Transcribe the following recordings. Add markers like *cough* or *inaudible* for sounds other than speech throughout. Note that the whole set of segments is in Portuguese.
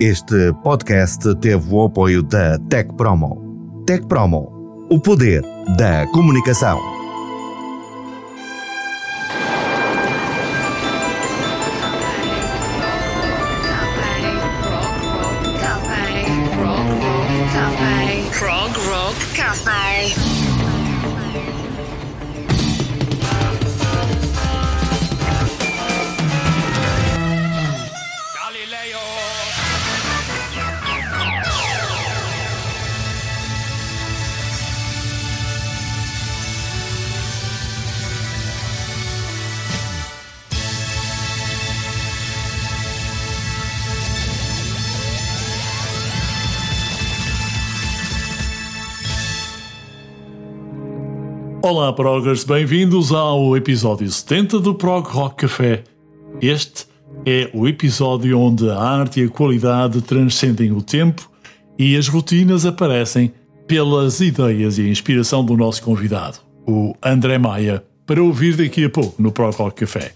Este podcast teve o apoio da Tech Promo. Tech Promo, o poder da comunicação. Progers, bem-vindos ao episódio 70 do Prog Rock Café. Este é o episódio onde a arte e a qualidade transcendem o tempo e as rotinas aparecem pelas ideias e a inspiração do nosso convidado, o André Maia, para ouvir daqui a pouco no Prog Rock Café.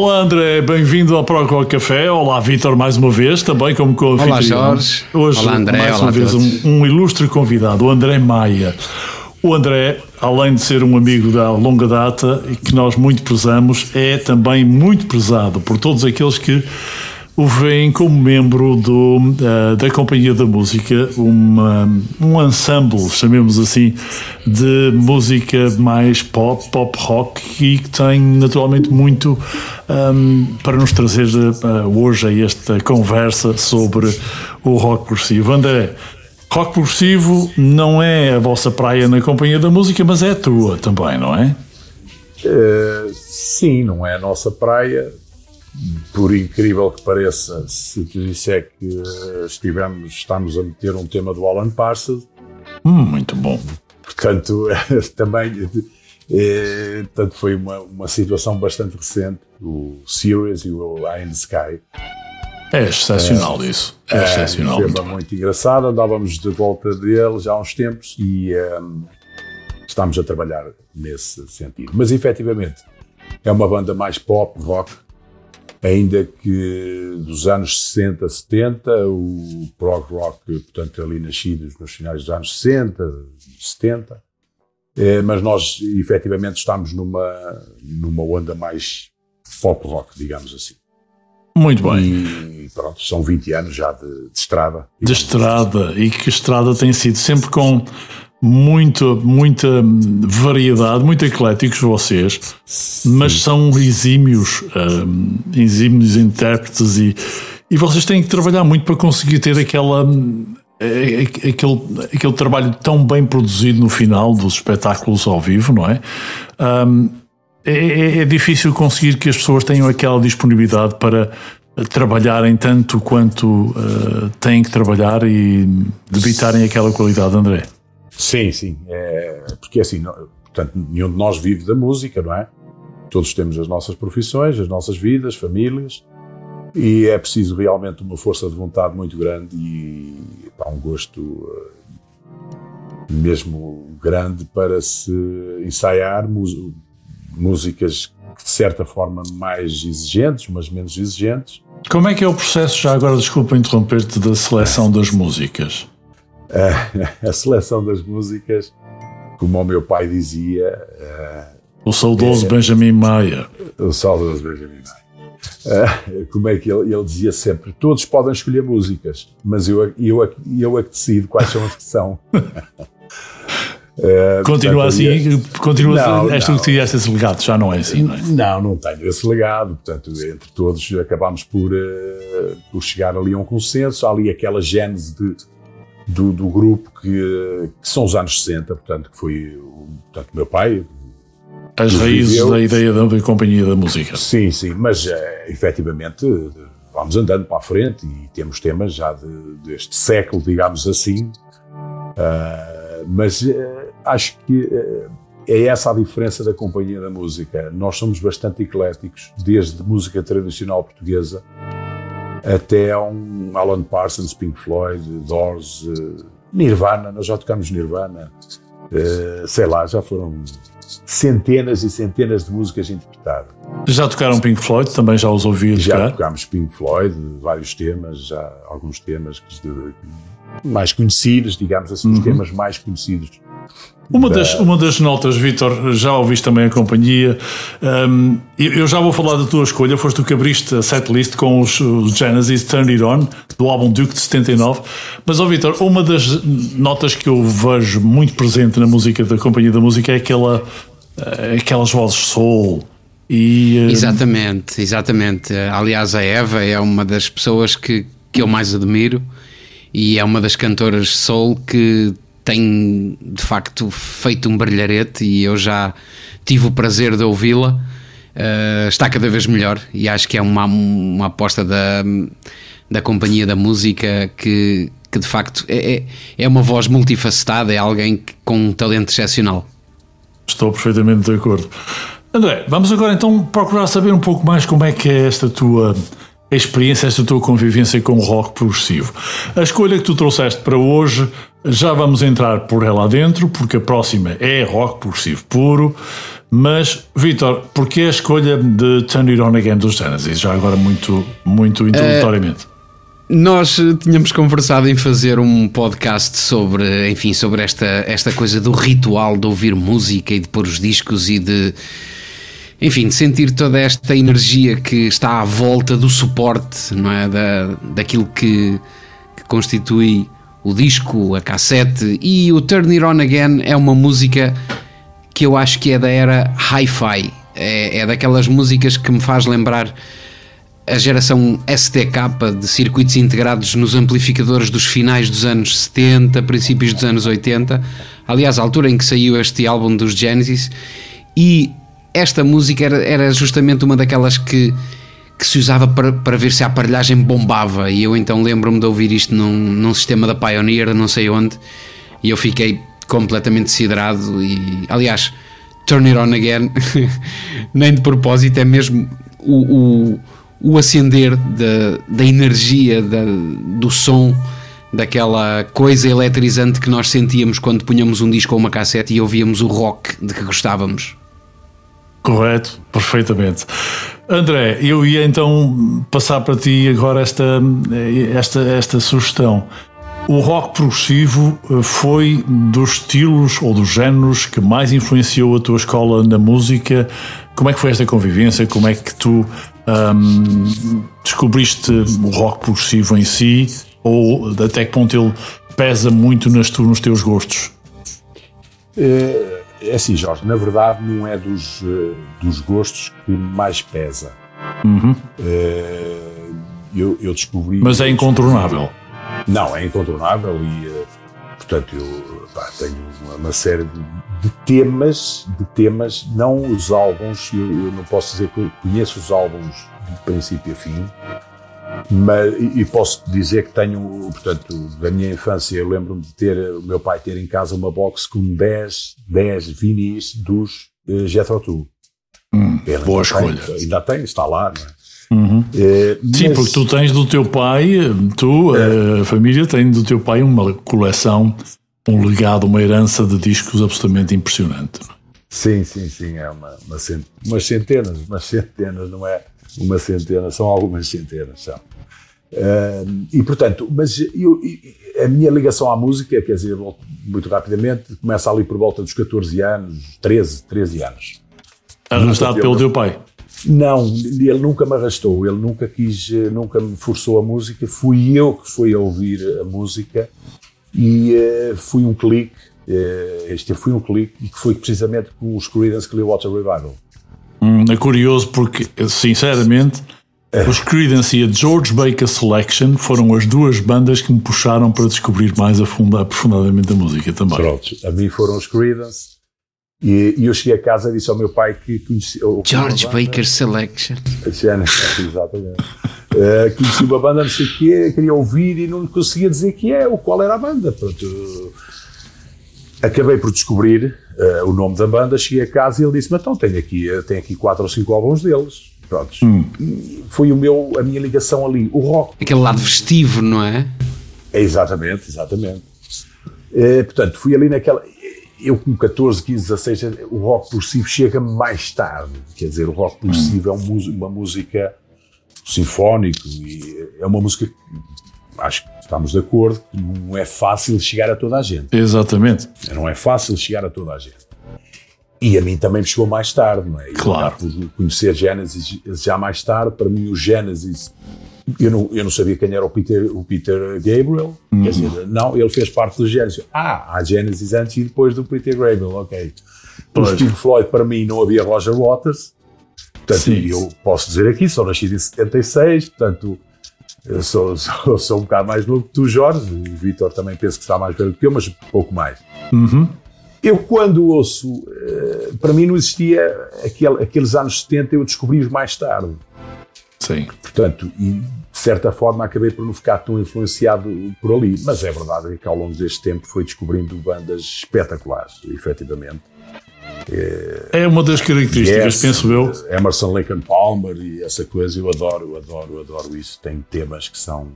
Olá André, bem-vindo ao Procol Café. Olá Vitor, mais uma vez, também como convidado. Olá Jorge. Hoje, Olá André. mais Olá uma vez, um, um, ilustre convidado, o André Maia. O André, além de ser um amigo da longa data e que nós muito prezamos, é também muito prezado por todos aqueles que o veem como membro do, uh, da Companhia da Música, uma, um ensemble, chamemos assim, de música mais pop, pop rock e que tem naturalmente muito um, para nos trazer uh, hoje a esta conversa sobre o rock progressivo. André, rock progressivo não é a vossa praia na Companhia da Música, mas é a tua também, não é? Uh, sim, não é a nossa praia por incrível que pareça, se te disser que estivemos, estamos a meter um tema do Alan Parsons. Hum, muito bom. Portanto, *laughs* também é, portanto, foi uma, uma situação bastante recente, o Sirius e o the Sky. É excepcional é, isso. É, é excepcional. Foi muito engraçado, andávamos de volta dele já há uns tempos e um, estamos a trabalhar nesse sentido. Mas efetivamente é uma banda mais pop, rock, ainda que dos anos 60, 70, o prog rock, portanto, ali nascidos nos finais dos anos 60, 70, é, mas nós efetivamente estamos numa, numa onda mais pop rock, digamos assim. Muito bem. E pronto, são 20 anos já de, de estrada. De estrada, assim. e que estrada tem sido sempre com muito, muita variedade, muito ecléticos vocês, mas são exímios, um, exímios intérpretes e, e vocês têm que trabalhar muito para conseguir ter aquela aquele, aquele trabalho tão bem produzido no final dos espetáculos ao vivo, não é? Um, é, é, é difícil conseguir que as pessoas tenham aquela disponibilidade para trabalharem tanto quanto uh, têm que trabalhar e debitarem aquela qualidade, André. Sim, sim. É, porque assim, não, portanto, nenhum de nós vive da música, não é? Todos temos as nossas profissões, as nossas vidas, famílias, e é preciso realmente uma força de vontade muito grande e pá, um gosto eh, mesmo grande para se ensaiar músicas de certa forma mais exigentes, mas menos exigentes. Como é que é o processo, já agora desculpa interromper-te, da seleção das músicas? A, *laughs* a seleção das músicas, como o meu pai dizia. o saudoso é, Benjamin Maia. O saudoso Benjamin Maia. como é que ele, ele, dizia sempre: todos podem escolher músicas, mas eu, eu, eu é que decido quais são as que são. Uh, *laughs* continua portanto, assim, continua não, és tu que tiveste esse legado, já não é assim, não é? Não, não tenho esse legado, portanto, entre todos acabámos por, uh, por chegar ali a um consenso, há ali aquela gênese de, do, do grupo que, que, são os anos 60, portanto, que foi portanto, meu pai. As raízes viveu. da ideia da, da, companhia da música. Sim, sim, mas é, efetivamente vamos andando para a frente e temos temas já de, deste século, digamos assim. Uh, mas uh, acho que uh, é essa a diferença da companhia da música. Nós somos bastante ecléticos, desde música tradicional portuguesa até a um Alan Parsons, Pink Floyd, Doors, uh, Nirvana, nós já tocamos Nirvana, uh, sei lá, já foram centenas e centenas de músicas interpretadas. Já tocaram Pink Floyd? Também já os ouvi Já tocar? tocámos Pink Floyd, vários temas, já alguns temas mais conhecidos, digamos assim, uhum. os temas mais conhecidos uma das, uma das notas, Vitor, já ouviste também a companhia. Um, eu já vou falar da tua escolha. Foste tu que abriste a setlist com os, os Genesis Turn It On, do álbum Duke de 79. Mas, ó oh, Vitor, uma das notas que eu vejo muito presente na música da companhia da música é aquela, eh, aquelas vozes soul. E, um... Exatamente, exatamente. Aliás, a Eva é uma das pessoas que, que eu mais admiro e é uma das cantoras soul que tem de facto feito um brilharete e eu já tive o prazer de ouvi-la. Uh, está cada vez melhor e acho que é uma, uma aposta da, da companhia da música que, que de facto é, é, é uma voz multifacetada, é alguém com um talento excepcional. Estou perfeitamente de acordo. André, vamos agora então procurar saber um pouco mais como é que é esta tua experiência, esta tua convivência com o rock progressivo. A escolha que tu trouxeste para hoje, já vamos entrar por ela dentro, porque a próxima é rock progressivo puro. Mas, Vitor, porquê a escolha de Turn It On Again dos Genesis? Já agora muito, muito introdutoriamente. Uh, nós tínhamos conversado em fazer um podcast sobre, enfim, sobre esta, esta coisa do ritual de ouvir música e de pôr os discos e de enfim, de sentir toda esta energia que está à volta do suporte, não é? Da, daquilo que, que constitui o disco, a cassete e o Turn It On Again é uma música que eu acho que é da era hi-fi. É, é daquelas músicas que me faz lembrar a geração STK de circuitos integrados nos amplificadores dos finais dos anos 70, princípios dos anos 80. Aliás, a altura em que saiu este álbum dos Genesis. E esta música era, era justamente uma daquelas que, que se usava para, para ver se a aparelhagem bombava. E eu então lembro-me de ouvir isto num, num sistema da Pioneer, não sei onde, e eu fiquei completamente siderado. E aliás, Turn It On Again, *laughs* nem de propósito, é mesmo o, o, o acender da, da energia, da, do som daquela coisa eletrizante que nós sentíamos quando punhamos um disco ou uma cassete e ouvíamos o rock de que gostávamos. Correto, perfeitamente. André, eu ia então passar para ti agora esta, esta, esta sugestão. O rock progressivo eh, foi dos estilos ou dos géneros que mais influenciou a tua escola na música. Como é que foi esta convivência? Como é que tu descobriste o rock progressivo em si? Ou até que ponto ele pesa muito nas tu, nos teus gostos? É é assim, Jorge, na verdade não é dos, eh, dos gostos que mais pesa. Uhum. Uh, eu, eu, descobri. Mas é incontornável. Não, é incontornável e, uh, portanto, eu pá, tenho uma, uma série de, de, temas, de temas, não os álbuns, eu, eu não posso dizer que conheço os álbuns de princípio a fim, mas, e posso dizer que tenho, portanto, da minha infância, eu lembro-me de ter, o meu pai ter em casa uma box com 10, 10 vinis dos uh, Jethro Tull. Hum, boa escolha. Tem, ainda tem, está lá, não é? Uhum. É, Sim, porque tu tens do teu pai, tu, é, a família tem do teu pai uma coleção, um legado, uma herança de discos absolutamente impressionante. Sim, sim, sim, é uma, uma cent... umas centenas, umas centenas, não é? Uma centena, são algumas centenas. Uh, e portanto, mas eu, a minha ligação à música, quer dizer, muito rapidamente, começa ali por volta dos 14 anos, 13, 13 anos. Arrastado pelo teu pai? Não, ele nunca me arrastou, ele nunca quis, nunca me forçou a música, fui eu que fui a ouvir a música e uh, fui um clique, uh, este foi um clique, e que foi precisamente com os Creedence Clearwater Revival. Hum, é curioso porque, sinceramente, é. os Creedence e a George Baker Selection foram as duas bandas que me puxaram para descobrir mais a fundo, aprofundadamente a música também. Pronto, a mim foram os Creedence. E, e eu cheguei a casa e disse ao meu pai que conhecia. George Baker Selection. Exatamente. Uh, conheci uma banda, não sei o quê, queria ouvir e não conseguia dizer que é, o qual era a banda. Pronto, acabei por descobrir uh, o nome da banda, cheguei a casa e ele disse-me, então tenho aqui, eh, tenho aqui quatro ou cinco álbuns deles. Prontos. Hum. Foi o meu, a minha ligação ali, o rock. Aquele lado festivo, não é? é exatamente, exatamente. Uh, portanto, fui ali naquela... Eu com 14, 15, 16, o rock progressivo chega mais tarde. Quer dizer, o rock progressivo hum. é uma música sinfónico e é uma música acho que estamos de acordo que não é fácil chegar a toda a gente. Exatamente. Não é fácil chegar a toda a gente. E a mim também me chegou mais tarde, não é? Claro. Eu conhecer Genesis já mais tarde, para mim o Genesis, eu não, eu não sabia quem era o Peter, o Peter Gabriel, uhum. quer dizer, não, ele fez parte do Genesis. Ah, há Genesis antes e depois do Peter Gabriel, ok. O Steve Floyd, para mim, não havia Roger Waters, portanto, Sim. eu posso dizer aqui, sou nascido em 76, portanto, eu sou, *laughs* sou, sou um bocado mais novo que tu, Jorge. O Vitor também penso que está mais velho que eu, mas pouco mais. Uhum. Eu, quando ouço, eh, para mim não existia aquele, aqueles anos 70, eu descobri-os mais tarde. Sim. Portanto, e de certa forma acabei por não ficar tão influenciado por ali. Mas é verdade que ao longo deste tempo foi descobrindo bandas espetaculares, efetivamente. É uma das características, yes, penso eu. Emerson Lake Palmer e essa coisa, eu adoro, adoro, adoro isso. Tem temas que são.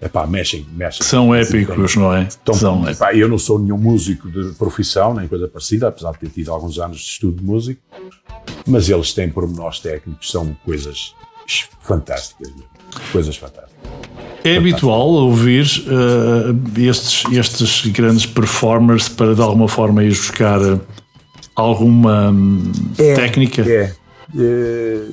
Epá, mexem, mexem. São épicos, não é? Então, são epá, eu não sou nenhum músico de profissão, nem coisa parecida, apesar de ter tido alguns anos de estudo de música, mas eles têm pormenores técnicos, são coisas fantásticas, coisas fantásticas. É habitual ouvir uh, estes, estes grandes performers para de alguma forma ir buscar alguma hum, é, técnica? É. é.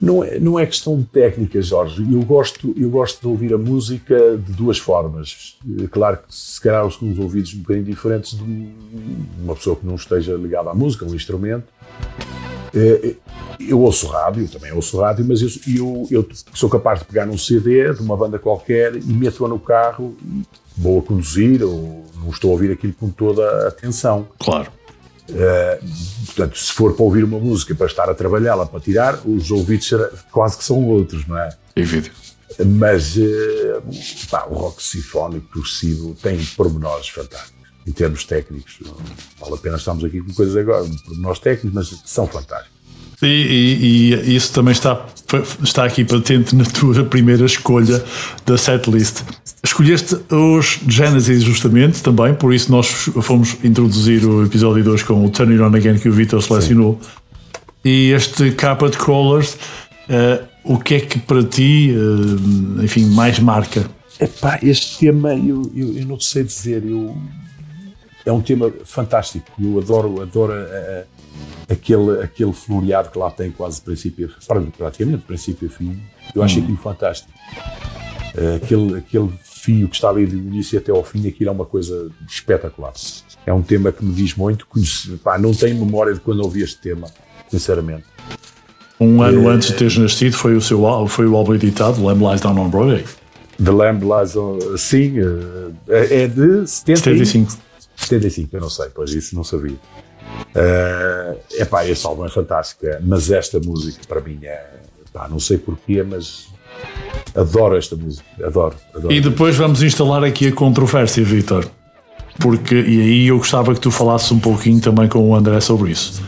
Não é, não é questão de técnica, Jorge. Eu gosto, eu gosto de ouvir a música de duas formas. É claro que se calhar os uns ouvidos um bocadinho diferentes de uma pessoa que não esteja ligada à música, a um instrumento. É, eu ouço rádio, também ouço rádio, mas eu, eu, eu, sou capaz de pegar num CD de uma banda qualquer e meto-a no carro, vou a conduzir ou não estou a ouvir aquilo com toda a atenção. Claro. Uh, portanto, se for para ouvir uma música para estar a trabalhá-la, para tirar, os ouvidos quase que são outros, não é? Evidente. Mas uh, pá, o rock sinfónico progressivo tem pormenores fantásticos em termos técnicos. Vale a pena estarmos aqui com coisas agora, pormenores técnicos, mas são fantásticos. E, e, e, isso também está, está aqui patente na tua primeira escolha da setlist. Escolheste os Genesis justamente também, por isso nós fomos introduzir o episódio 2 com o Turn It On Again que o Vitor selecionou. E este capa de Crawlers, uh, o que é que para ti, uh, enfim, mais marca? Epá, este tema eu, eu, eu, não sei dizer, eu, é um tema fantástico. Eu adoro, adoro a, aquele, aquele floreado que lá tem quase princípio, praticamente princípio a fim, eu acho hum. aquilo fantástico. Uh, aquele, aquele fio que está ali do início até ao fim, aquilo é uma coisa espetacular. É um tema que me diz muito, conheci, pá, não tenho memória de quando ouvi este tema, sinceramente. Um ano é, antes de teres nascido foi o, seu, foi o álbum editado, Lamb Lies Down on Broadway. The Lamb Lies on... Sim, é de 75. 75, eu não sei, pois isso não sabia. Uh, epá, esse álbum é fantástico, é, mas esta música para mim é. Não sei porquê, mas adoro esta música. Adoro. adoro e depois vamos instalar aqui a controvérsia, Vitor. Porque, e aí eu gostava que tu falasses um pouquinho também com o André sobre isso.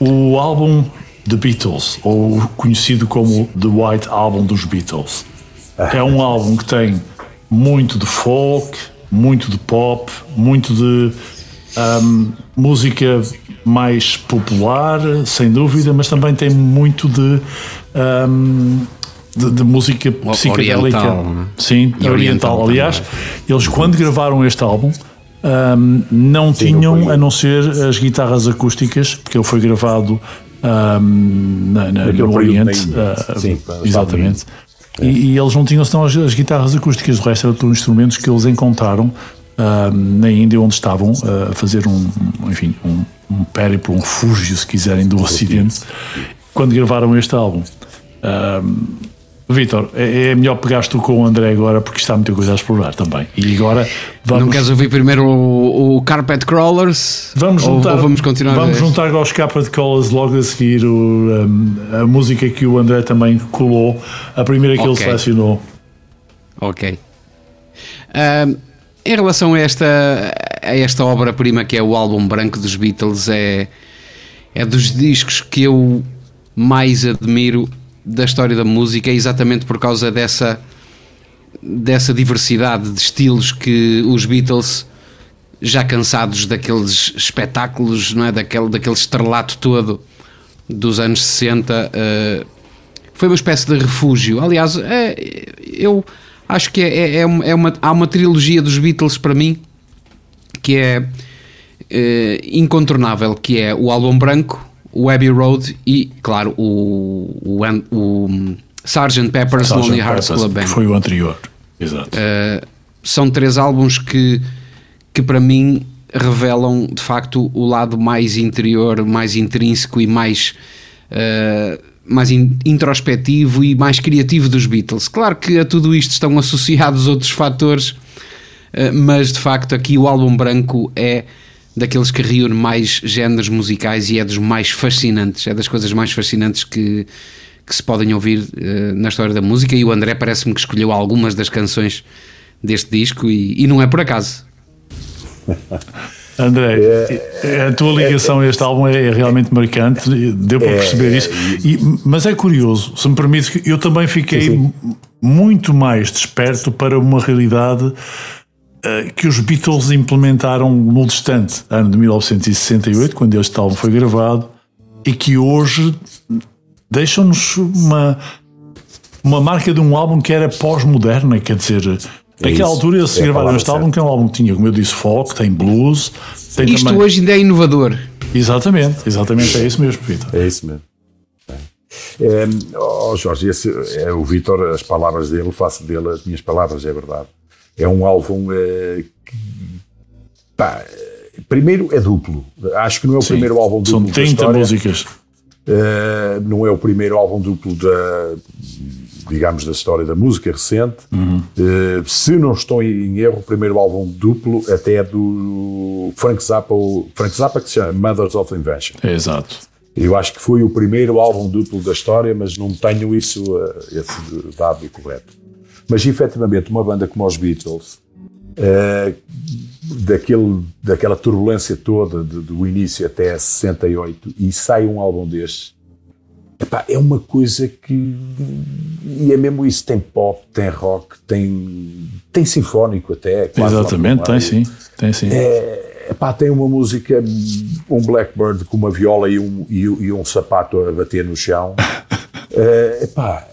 O álbum The Beatles, ou conhecido como The White Album dos Beatles, é um álbum que tem muito de folk, muito de pop, muito de um, música mais popular, sem dúvida, mas também tem muito de, um, de, de, música psicodélica. Oriental, né? Sim, oriental. oriental. Aliás, eles quando gravaram este álbum. Um, não Sim, tinham a não ser as guitarras acústicas, porque ele foi gravado um, na, na, no Oriente, uh, Sim, exatamente. E, e, eles não tinham senão as, as guitarras acústicas, o resto eram todos instrumentos que eles encontraram na Índia, onde estavam uh, a fazer um, enfim, um, um périplo, um refúgio, se quiserem, do Ocidente, quando gravaram este álbum. Uh, Vitor, é, é, melhor pegares tu com o André agora porque está muita coisa a explorar também. E agora vamos. Não queres ouvir primeiro o, o Carpet Crawlers? Vamos juntar, ou, ou vamos continuar Vamos juntar aos Carpet Crawlers logo a seguir o, um, a música que o André também colou, a primeira que okay. ele selecionou. Ok. Um, em relação a esta, a esta obra-prima que é o álbum branco dos Beatles, é, é dos discos que eu mais admiro da história da música, exatamente por causa dessa, dessa diversidade de estilos que os Beatles, já cansados daqueles espetáculos, não é? daquele, daquele estrelato todo dos anos 60, uh, eh, foi uma espécie de refúgio. Aliás, é, eu acho que é, é, é, uma, é uma, há uma trilogia dos Beatles para mim que é, é incontornável, que é o álbum branco, o Abbey Road e, claro, o, o, o Sgt. Pepper's Sgt. Lonely Hearts Club Band. Foi o anterior, exato. Uh, são três álbuns que, que para mim revelam de facto o lado mais interior, mais intrínseco e mais uh, mais introspectivo e mais criativo dos Beatles. Claro que a tudo isto estão associados outros fatores, eh, mas de facto aqui o álbum branco é daqueles que reúne mais géneros musicais e é dos mais fascinantes, é das coisas mais fascinantes que, que se podem ouvir uh, na história da música e o André parece-me que escolheu algumas das canções deste disco e, e não é por acaso. *laughs* André, é, a tua ligação a este álbum é, é realmente marcante, deu para perceber isso. E, mas é curioso, se me permite, eu também fiquei sim, sim. muito mais desperto para uma realidade uh, que os Beatles implementaram no distante ano de 1968, quando este álbum foi gravado, e que hoje deixam-nos uma, uma marca de um álbum que era pós-moderna, quer dizer é Naquela altura eles é gravaram este álbum, que é um álbum que tinha, como eu disse, folk, tem blues. Tem Isto também... hoje ainda é inovador. Exatamente, exatamente, é isso mesmo, Vitor. É isso mesmo. É, oh Jorge, esse, é, o Vitor, as palavras dele, faço dele as minhas palavras, é verdade. É um álbum é, que, pá, primeiro é duplo. Acho que não é o Sim, primeiro álbum duplo. São 30 músicas. Uh, não é o primeiro álbum duplo da, digamos, da história da música recente. Uhum. Uh, se não estou em erro, o primeiro álbum duplo até é do Frank Zappa, Frank Zappa que se chama Mothers of Invention. É, exato. Eu acho que foi o primeiro álbum duplo da história, mas não tenho isso, uh, esse dado correto. Mas efetivamente, uma banda como os Beatles, uh, daquele, daquela turbulência toda de, do início até 68, e sai um álbum deste Epá, é uma coisa que. E é mesmo isso: tem pop, tem rock, tem, tem sinfónico até. Exatamente, tem sim. Tem sim. É, epá, tem uma música, um Blackbird com uma viola e um, e, e um sapato a bater no chão. é, *laughs* epá,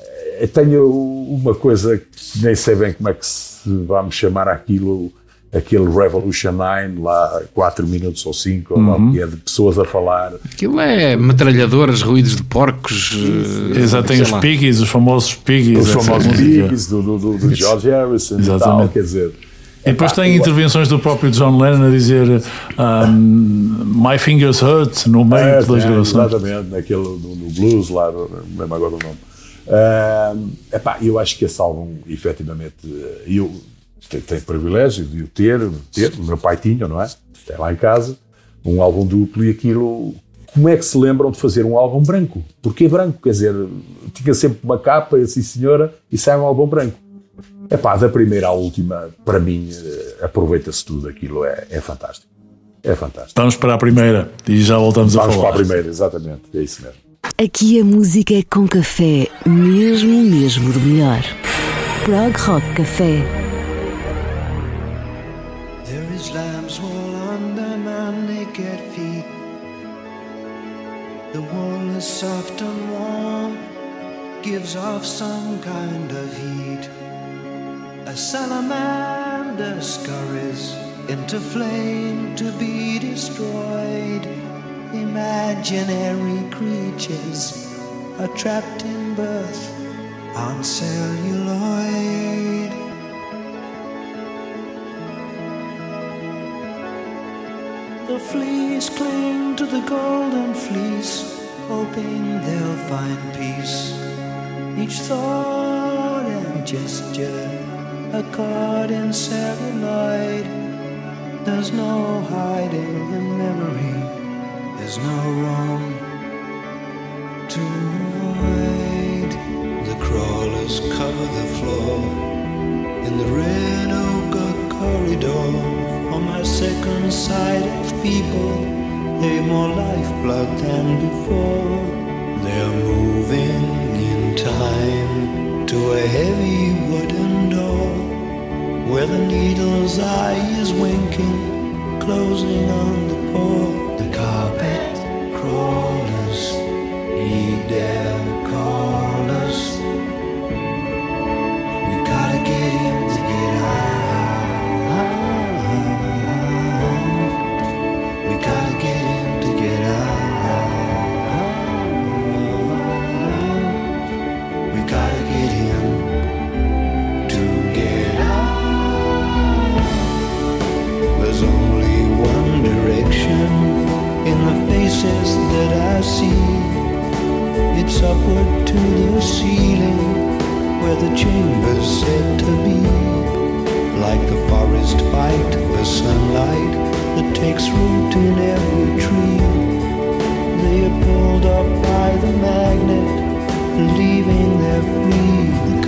tenho uma coisa que nem sei bem como é que se vamos chamar aquilo aquele Revolution 9 lá 4 minutos ou 5 uhum. ou lá, que é de pessoas a falar. Aquilo é metralhadoras, ruídos de porcos. Eh, Exato, tem os piggies, os famosos piggies. Os famosos piggies do, do, do, do George Harrison Exatamente. e tal, quer dizer. E depois tem intervenções do próprio John Lennon a dizer um, My Fingers Hurt no meio é, das é, gravações. Exatamente, naquele, no, no, blues lá, não lembro agora o nome. Uh, epá, eu acho que esse álbum, efetivamente, eu tem, tem privilégio de o ter, ter, o meu pai tinha, não é? Tem lá em casa, um álbum duplo e aquilo. Como é que se lembram de fazer um álbum branco? Porquê branco? Quer dizer, tinha sempre uma capa, assim senhora, e sai um álbum branco. É pá, da primeira à última, para mim, eh, aproveita-se tudo, aquilo é, é fantástico. É fantástico. Vamos para a primeira e já voltamos Vamos a falar. Vamos para a primeira, exatamente, é isso mesmo. Aqui a música é com café, mesmo, mesmo do melhor. Prog Rock Café. Gives off some kind of heat. A salamander scurries into flame to be destroyed. Imaginary creatures are trapped in birth on celluloid. The fleas cling to the golden fleece hoping they'll find peace. Each thought and gesture, a card in celluloid. There's no hiding in memory, there's no wrong to avoid. The crawlers cover the floor in the red ochre corridor on my second sight of people They've more lifeblood than before. They're moving time to a heavy wooden door where the needle's eye is winking, closing on the poor. The carpet crawlers need their faces that I see. It's upward to the ceiling where the chamber's said to be. Like the forest fight the sunlight that takes root in every tree. They are pulled up by the magnet, leaving their free.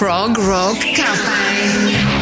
Prog Rock Cafe.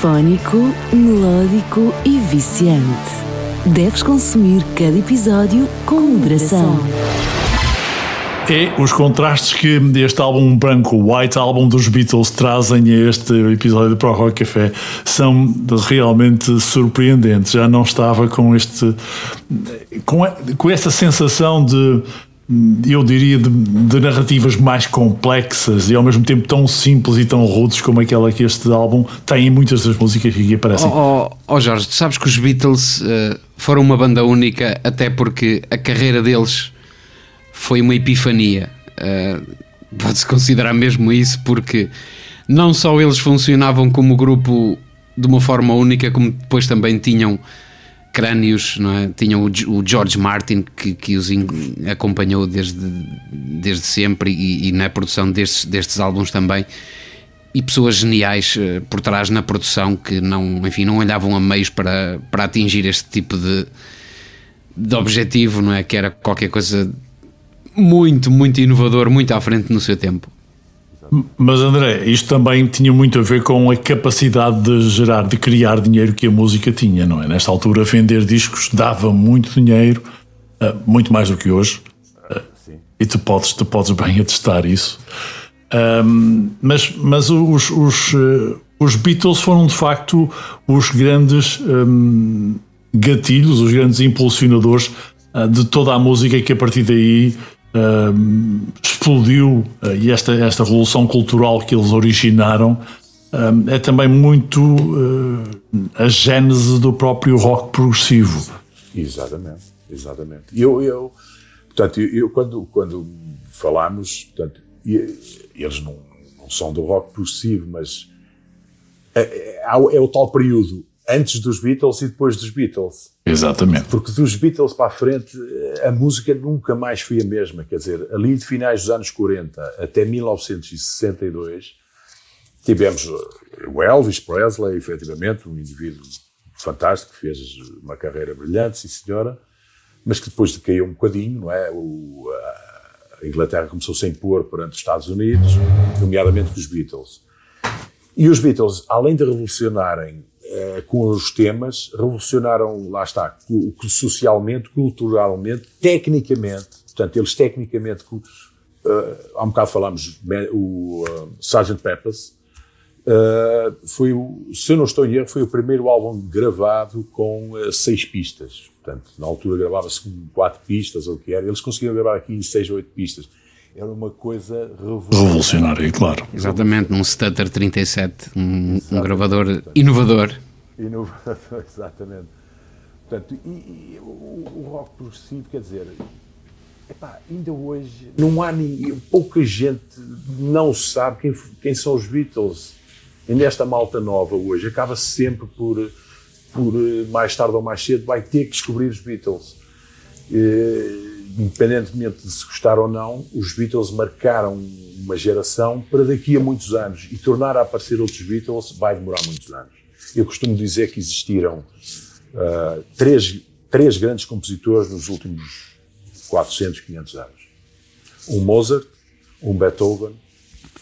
Sinfónico, melódico e viciante. Deves consumir cada episódio com moderação. É os contrastes que este álbum branco, o White Album dos Beatles, trazem a este episódio do Pro Rock Café são realmente surpreendentes. Já não estava com este com, com esta sensação de eu diria, de, de, narrativas mais complexas e ao mesmo tempo tão simples e tão rudes como aquela que este álbum tem em muitas das músicas que aqui aparecem. Oh, oh, oh Jorge, tu sabes que os Beatles uh, foram uma banda única até porque a carreira deles foi uma epifania. Uh, Pode-se considerar mesmo isso porque não só eles funcionavam como grupo de uma forma única, como depois também tinham crânios, não é? Tinham o, George Martin que, que os acompanhou desde, desde sempre e, e, na produção destes, destes álbuns também. E pessoas geniais uh, por trás na produção que não, enfim, não olhavam a meios para, para atingir este tipo de, de objetivo, não é? Que era qualquer coisa muito, muito inovador, muito à frente no seu tempo. Mas André, isto também tinha muito a ver com a capacidade de gerar, de criar dinheiro que a música tinha, não é? Nesta altura, vender discos dava muito dinheiro, uh, muito mais do que hoje. Uh, e tu podes, tu podes bem atestar isso. Um, mas mas os, os, uh, os Beatles foram de facto os grandes gatilhos, os grandes impulsionadores de toda a música que a partir daí uh, explodiu uh, e esta, esta revolução cultural que eles originaram uh, é também muito a gênese do próprio rock progressivo. Exatamente, exatamente. Eu, eu portanto, eu quando, quando falámos, portanto, eles não, não são do rock progressivo, mas é, é, é o tal período antes dos Beatles e depois dos Beatles. Exatamente. Porque dos Beatles para a frente a música nunca mais foi a mesma. Quer dizer, ali de finais dos anos 40 até 1962 tivemos o Elvis Presley, efetivamente, um indivíduo fantástico, fez uma carreira brilhante, sim senhora, mas que depois decaiu um bocadinho, não é? O, a Inglaterra começou -se a impor perante os Estados Unidos, nomeadamente com os Beatles. E os Beatles, além de revolucionarem eh, com os temas, revolucionaram, lá está, socialmente, culturalmente, tecnicamente. Portanto, eles tecnicamente, uh, há um bocado falámos, o uh, Sgt. Peppers, uh, foi o, se eu não estou em erro, foi o primeiro álbum gravado com uh, seis pistas. Portanto, na altura gravava-se com quatro pistas ou o que era, eles conseguiram gravar aqui seis ou oito pistas. Era uma coisa revolucionária. Revolucionária, claro. Exatamente, num Stutter 37, um, um gravador inovador. Inovador, *laughs* exatamente. Portanto, e, e o, o, rock progressivo, quer dizer, epá, ainda hoje não há ninguém, pouca gente não sabe quem, quem são os Beatles. E nesta malta nova hoje acaba sempre por, por mais tarde ou mais cedo, vai ter que descobrir os Beatles. E, independentemente de se gostar ou não, os Beatles marcaram uma geração para daqui a muitos anos e tornar a aparecer outros Beatles vai demorar muitos anos. Eu costumo dizer que existiram uh, três, três grandes compositores nos últimos 400, 500 anos. Um Mozart, um Beethoven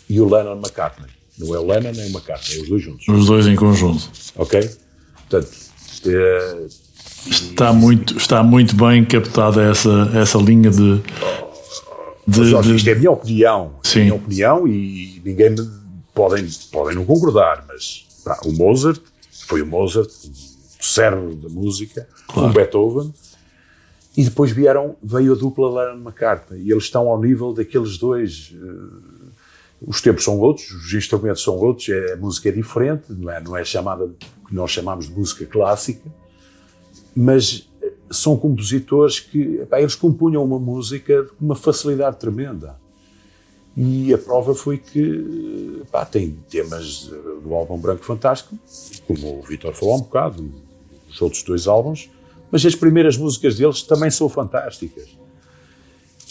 e o Lennon McCartney. Não é o Lennon nem o McCartney, é os dois juntos. Os dois em conjunto. Ok? Portanto, uh, Está muito, está muito bem captada essa, essa linha de. de, Jorge, de... Isto é a minha opinião. Sim. A minha opinião e ninguém me. Podem, podem não concordar, mas pá, o Mozart foi o Mozart, o cérebro da música, claro. o Beethoven, e depois vieram, veio a dupla Lennon McCartney, e eles estão ao nível daqueles dois. Uh, os tempos são outros, os instrumentos são outros, é, a música é diferente, não é, não é chamada, que nós chamamos de música clássica, mas são compositores que epá, eles compunham uma música com uma facilidade tremenda. E a prova foi que epá, tem temas do álbum Branco Fantástico, como o Vitor falou um bocado, os outros dois álbuns, mas as primeiras músicas deles também são fantásticas.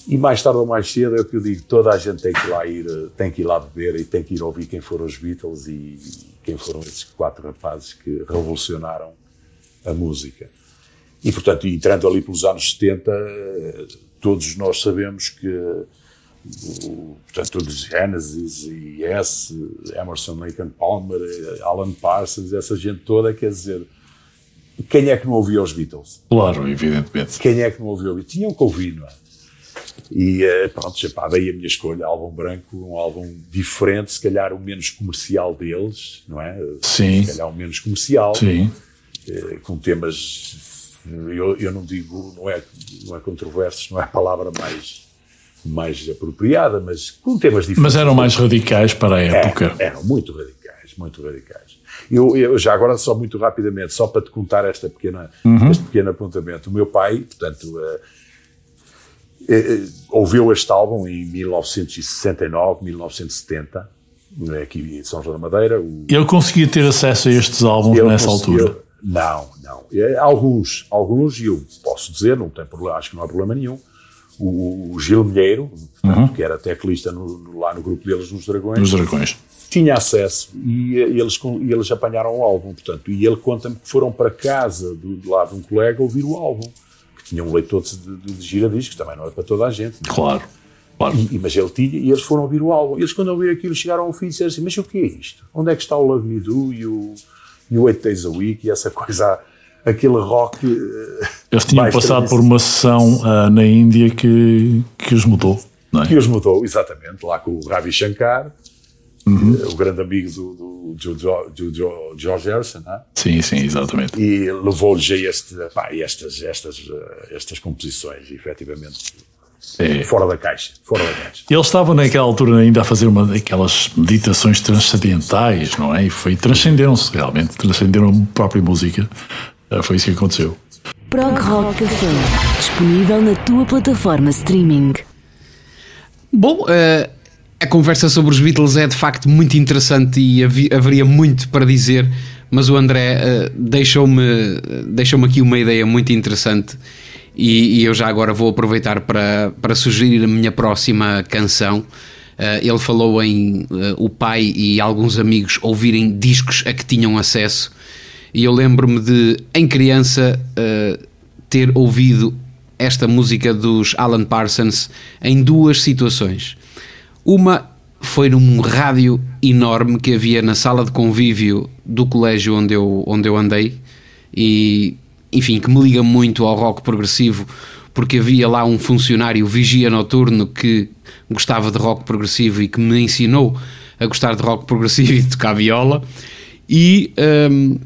E mais tarde ou mais cedo é o que eu digo, toda a gente tem que ir lá ir, tem que ir lá beber e tem que ir ouvir quem foram os Beatles e quem foram esses quatro rapazes que revolucionaram a música. E, portanto, entrando ali pelos anos 70, todos nós sabemos que, portanto, todos Genesis e S, Emerson, Lake Palmer, Alan Parsons, essa gente toda, quer dizer, quem é que não ouvia os Beatles? Claro, evidentemente. Quem é que não ouvia? Tinham que ouvir, não é? E eh, pronto, já daí a minha escolha, álbum branco, um álbum diferente, se calhar o menos comercial deles, não é? Sim. Se calhar o menos comercial. Sim. Eh, com temas eu, eu não digo, não é, não é controverso, não é a palavra mais, mais apropriada, mas com temas diferentes. Mas eram mais radicais para a época. É, eram muito radicais, muito radicais. Eu, eu, já agora, só muito rapidamente, só para te contar esta pequena, uhum. este pequeno apontamento. O meu pai, portanto, uh, uh, ouviu este álbum em 1969, 1970, aqui em São João da Madeira. O, ele conseguia ter acesso a estes álbuns nessa altura? Não, não. Alguns, alguns, e eu posso dizer, não tem problema, acho que não há problema nenhum. O, o Gil Milheiro, uhum. que era teclista no, lá no grupo deles, nos Dragões. Nos Dragões. Tinha acesso e, e eles, e eles apanharam o álbum, portanto, e ele conta-me que foram para casa do, do lado de um colega ouvir o álbum, que tinha um leitor de, de, de giradiscos, também não é para toda a gente. Claro. Claro. E, mas ele tinha, e eles foram ouvir o álbum. E eles, quando ouviram aquilo, chegaram ao fim e disseram assim: Mas o que é isto? Onde é que está o Love Me Do e o, e o Eight Days a Week e essa coisa, aquele rock. Eh, eles tinham passado por uma sessão uh, na Índia que, que os mudou, é? Que os mudou, exatamente, lá com o Ravi Shankar. Uhum. o grande amigo do, do, do, do, George Harrison, é? Sim, sim, exatamente. E levou-lhes a este, pá, estas, estas, eh, estas composições, efetivamente é. Fora da caixa, fora da caixa. Ele estava naquela altura ainda a fazer uma daquelas meditações transcendentais, não é? E foi, transcenderam-se realmente, transcenderam a própria música. Eh, foi isso que aconteceu. Prog Rock Café, disponível na tua plataforma streaming. Bom, uh, a conversa sobre os Beatles é de facto muito interessante e haveria muito para dizer, mas o André uh, deixou-me deixou aqui uma ideia muito interessante e, e, eu já agora vou aproveitar para, para sugerir a minha próxima canção. Uh, ele falou em uh, o pai e alguns amigos ouvirem discos a que tinham acesso, e eu lembro-me de, em criança, uh, ter ouvido esta música dos Alan Parsons em duas situações. Uma foi num rádio enorme que havia na sala de convívio do colégio onde eu, onde eu andei, e enfim, que me liga muito ao rock progressivo, porque havia lá um funcionário vigia noturno que gostava de rock progressivo e que me ensinou a gostar de rock progressivo e de tocar viola. E um,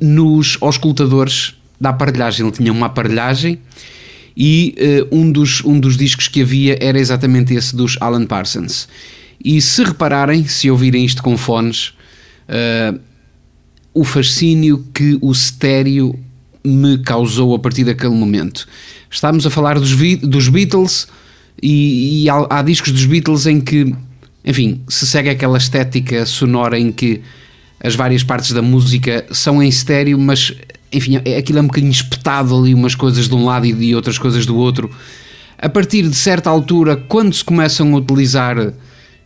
nos auscultadores da aparelhagem, ele tinha uma aparelhagem e uh, um, dos, um dos discos que havia era exatamente esse dos Alan Parsons. E se repararem, se ouvirem isto com fones, uh, o fascínio que o estéreo me causou a partir daquele momento. Estávamos a falar dos, dos Beatles e, e há, há, discos dos Beatles em que, enfim, se segue aquela estética sonora em que as várias partes da música são em estéreo, mas enfim, é, aquilo é um bocadinho espetado ali, umas coisas de um lado e de outras coisas do outro. A partir de certa altura, quando se começam a utilizar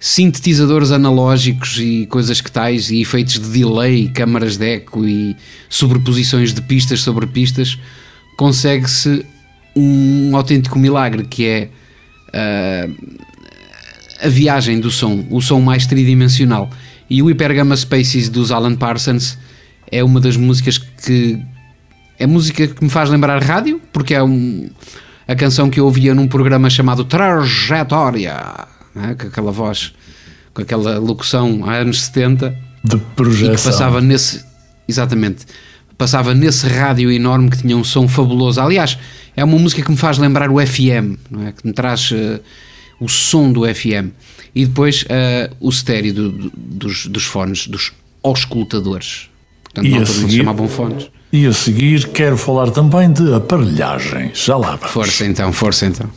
sintetizadores analógicos e coisas que tais, e efeitos de delay, câmaras de eco e sobreposições de pistas sobre pistas, consegue-se um autêntico milagre que é uh, a viagem do som, o som mais tridimensional. E o Hypergamma Spaces dos Alan Parsons é uma das músicas que é música que me faz lembrar rádio, porque é um, a canção que eu ouvia num programa chamado Trajetória é? com aquela voz, com aquela locução há anos 70 de projeção. E que passava nesse, exatamente, passava nesse rádio enorme que tinha um som fabuloso. Aliás, é uma música que me faz lembrar o FM, não é? que me traz uh, o som do FM. E depois uh, o estéreo do, do, dos, dos fones, dos auscultadores. Portanto, e não todos seguir, chamavam fones. E a seguir quero falar também de aparelhagem. Já lá vamos. Força então, força então.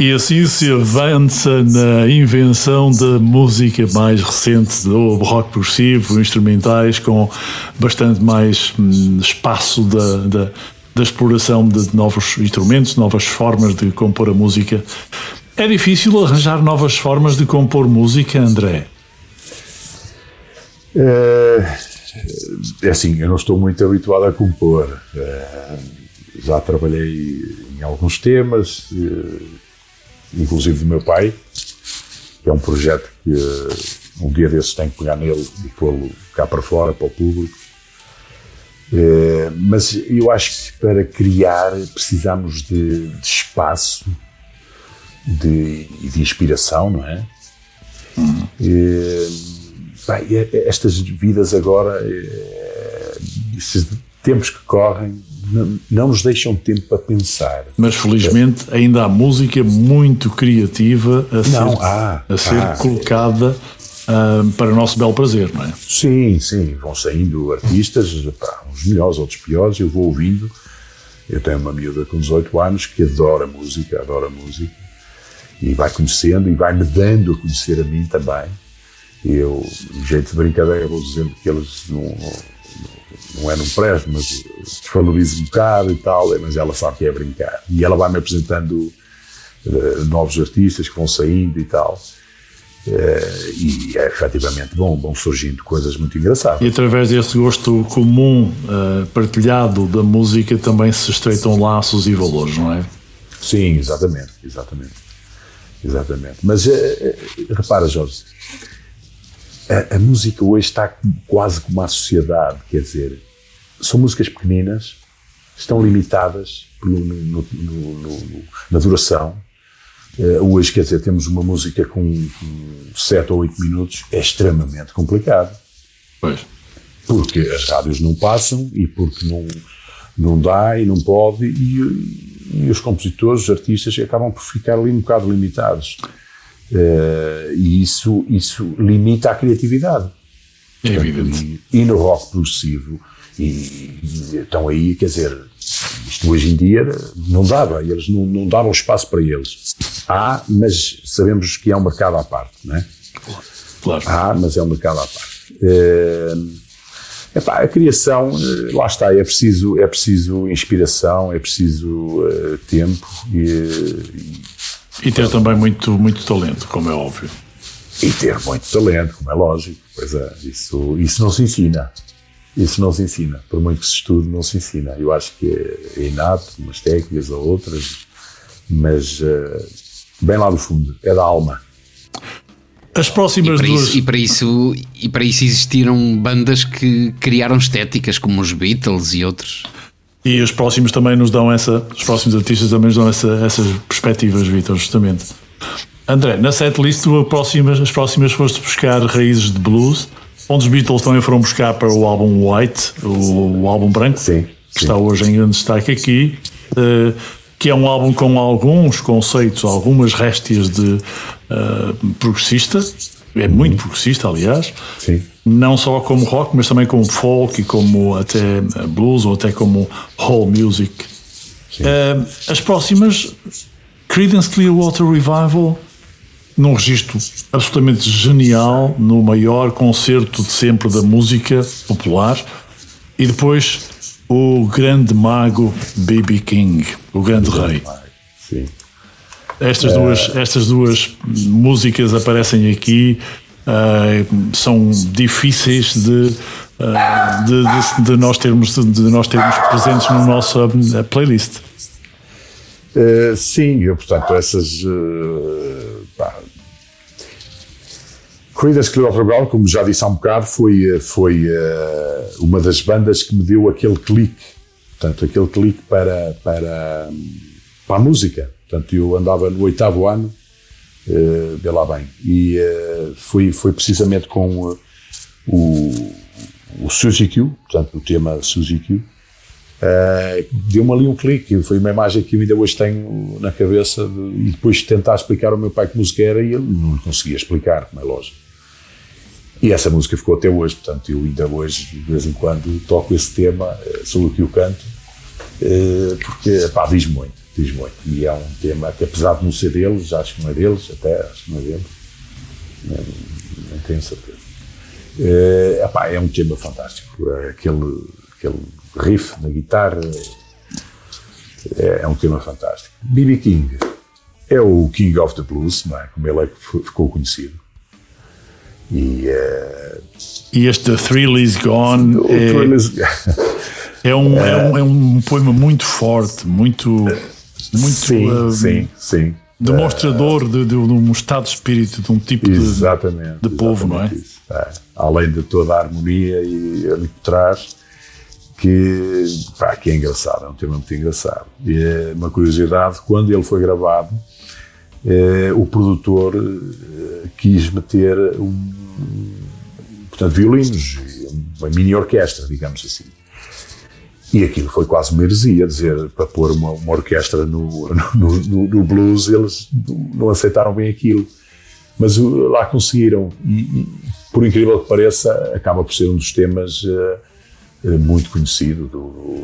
E assim se avança na invenção da música mais recente do rock progressivo, instrumentais, com bastante mais hum, espaço da, da, da exploração de novos instrumentos, novas formas de compor a música. É difícil arranjar novas formas de compor música, André? É, é assim, eu não estou muito habituado a compor. É, já trabalhei em alguns temas, inclusive do meu pai, que é um projeto que um dia desses tenho que pegar nele e pô-lo cá para fora, para o público. É, mas eu acho que para criar precisamos de, de espaço de, de inspiração, não é? Uhum. bem, estas vidas agora, estes tempos que correm, não, nos deixam tempo para pensar. Mas felizmente ainda há música muito criativa a não, ser, há, a ser há. colocada uh, para o nosso belo prazer, não é? Sim, sim. Vão saindo artistas, pá, uns melhores, outros piores, eu vou ouvindo. Eu tenho uma miúda com 18 anos que adora música, adora música, e vai conhecendo e vai me dando a conhecer a mim também. Eu, de jeito de brincadeira, vou dizendo que eles não, não é num prédio, mas desvalorizo um bocado e tal, mas ela sabe que é brincar. E ela vai-me apresentando uh, novos artistas que vão saindo e tal. Uh, e é efetivamente bom, vão surgindo coisas muito engraçadas. E através desse gosto comum, uh, partilhado da música, também se estreitam laços e valores, não é? Sim, exatamente, exatamente. Exatamente. Mas repara, Jorge, a, a, música hoje está quase como a sociedade, quer dizer, são músicas pequeninas, estão limitadas no, no, no, na duração. Uh, hoje, quer dizer, temos uma música com, com 7 ou 8 minutos, é extremamente complicado. Pois. Porque as rádios não passam e porque não, não dá e não pode, e, e os compositores, os artistas, acabam por ficar ali um bocado limitados. Uh, e isso, isso limita a criatividade. É evidente. E, e, no rock progressivo, e, e, estão aí, quer dizer, isto hoje em dia não dava, eles não, não davam espaço para eles. Há, mas sabemos que é um mercado à parte, não é? Claro. Há, mas é um mercado à parte. Uh, epá, a criação, eh, lá está, é preciso, é preciso inspiração, é preciso uh, tempo e, e ter também muito, muito talento, como é óbvio. E ter muito talento, como é lógico. Pois é, isso, isso não se ensina. Isso não se ensina. Por muito que se estude, não se ensina. Eu acho que é inato, umas técnicas ou outras, mas uh, bem lá do fundo, é da alma. As próximas e duas. Isso, e, para isso, e para isso existiram bandas que criaram estéticas, como os Beatles e outros. E os próximos também nos dão essa, os próximos artistas também nos dão essa, essas perspectivas, Vitor, justamente. André, na setlist, próximas, as próximas foste buscar raízes de blues, onde os Beatles também foram buscar para o álbum White, o, o álbum branco, sim, que sim. está hoje em grande destaque aqui, uh, que é um álbum com alguns conceitos, algumas réstias de uh, progressista, é muito progressista, aliás. Sim não só como rock, mas também como folk e como até blues ou até como whole music. Uh, as próximas, Creedence Clearwater Revival, num registro absolutamente genial, no maior concerto de sempre da música popular, e depois o grande mago B.B. King, o grande rei. Sim. Estas, duas, estas duas músicas aparecem aqui uh, são difíceis de, uh, de, de, de, nós termos, de nós termos presentes no nosso uh, playlist. Uh, sim, eu, portanto, essas. Uh, pá. Creedence Clearwater Brown, como já disse há um bocado, foi, foi uh, uma das bandas que me deu aquele clique, portanto, aquele clique para, para, para a música. Portanto, eu andava no oitavo ano uh, lá bem. E uh, foi, foi precisamente com uh, o, o Suzy Q, portanto, o tema Suzy Q, uh, deu-me ali um clique. Foi uma imagem que eu ainda hoje tenho na cabeça. De, e depois de tentar explicar ao meu pai que música era, e ele não conseguia explicar, como é lógico. E essa música ficou até hoje, portanto, eu ainda hoje, de vez em quando, toco esse tema, sou eu que o canto, porque, pá, diz muito diz muito. E é um tema que, apesar de não ser deles, acho que não é deles, até acho que não é deles, não, tenho certeza. É, epá, é um tema fantástico. Aquele, aquele riff na guitarra é, é um tema fantástico. B.B. King é o King of the Blues, não é? como ele é que ficou conhecido. E, uh, e este Thrill is Gone é, is... *laughs* é, um, é, um, é um poema muito forte, muito. Muito sim, sim, sim. Demonstrador uh, de, de, um estado de espírito, de um tipo exatamente, de, de povo, não é? é? Além de toda a harmonia e ali por trás, que, pá, que é engraçado, é um tema muito engraçado. E é uma curiosidade, quando ele foi gravado, eh, o produtor eh, quis meter um, portanto, violinos, uma mini orquestra, digamos assim. E aquilo foi quase uma heresia, dizer, para pôr uma, uma orquestra no, no, no, no, blues, eles não aceitaram bem aquilo. Mas uh, lá conseguiram, e, por incrível que pareça, acaba por ser um dos temas uh, uh muito conhecido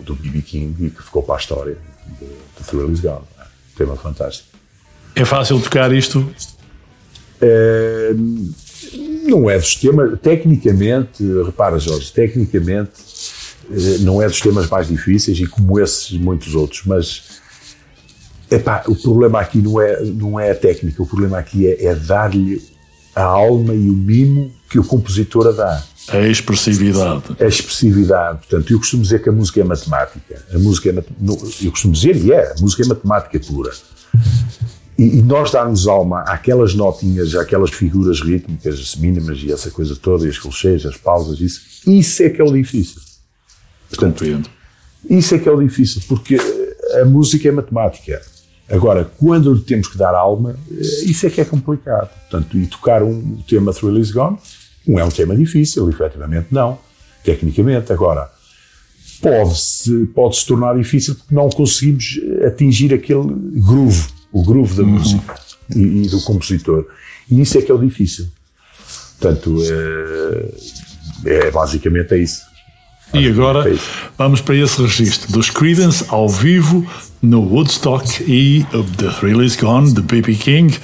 do B.B. King e que ficou para a história do Thrill Is Gone. Um tema fantástico. É fácil tocar isto? É, não é dos temas, tecnicamente, repara Jorge, tecnicamente eh, não é dos temas mais difíceis e como esses muitos outros, mas epá, o problema aqui não é, não é a técnica, o problema aqui é, é dar-lhe a alma e o mimo que o compositor a dá. A expressividade. A expressividade. Portanto, eu costumo dizer que a música é matemática. A música é, eu costumo dizer, e é, a música é matemática pura. E, e, nós darmos alma àquelas notinhas, àquelas figuras rítmicas mínimas e essa coisa toda, e as colcheias, as pausas, isso, isso é que é o difícil. Portanto, Compreendo. isso é que é o difícil, porque a música é matemática. Agora, quando lhe temos que dar alma, eh, isso é que é complicado. Portanto, e tocar um tema Thrill is Gone não é um tema difícil, efetivamente não, tecnicamente. Agora, pode-se pode -se tornar difícil porque não conseguimos atingir aquele groove o groove da uhum. música e, e, do compositor. E isso é que é o difícil. Portanto, é, é basicamente é isso. E agora vamos para esse registro dos Creedence ao vivo no Woodstock e The Thrill Is Gone de B.B. King.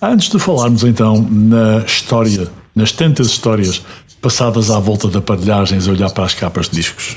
Antes de falarmos então na história, nas tantas histórias passadas à volta de aparelhagens a olhar para as capas de discos.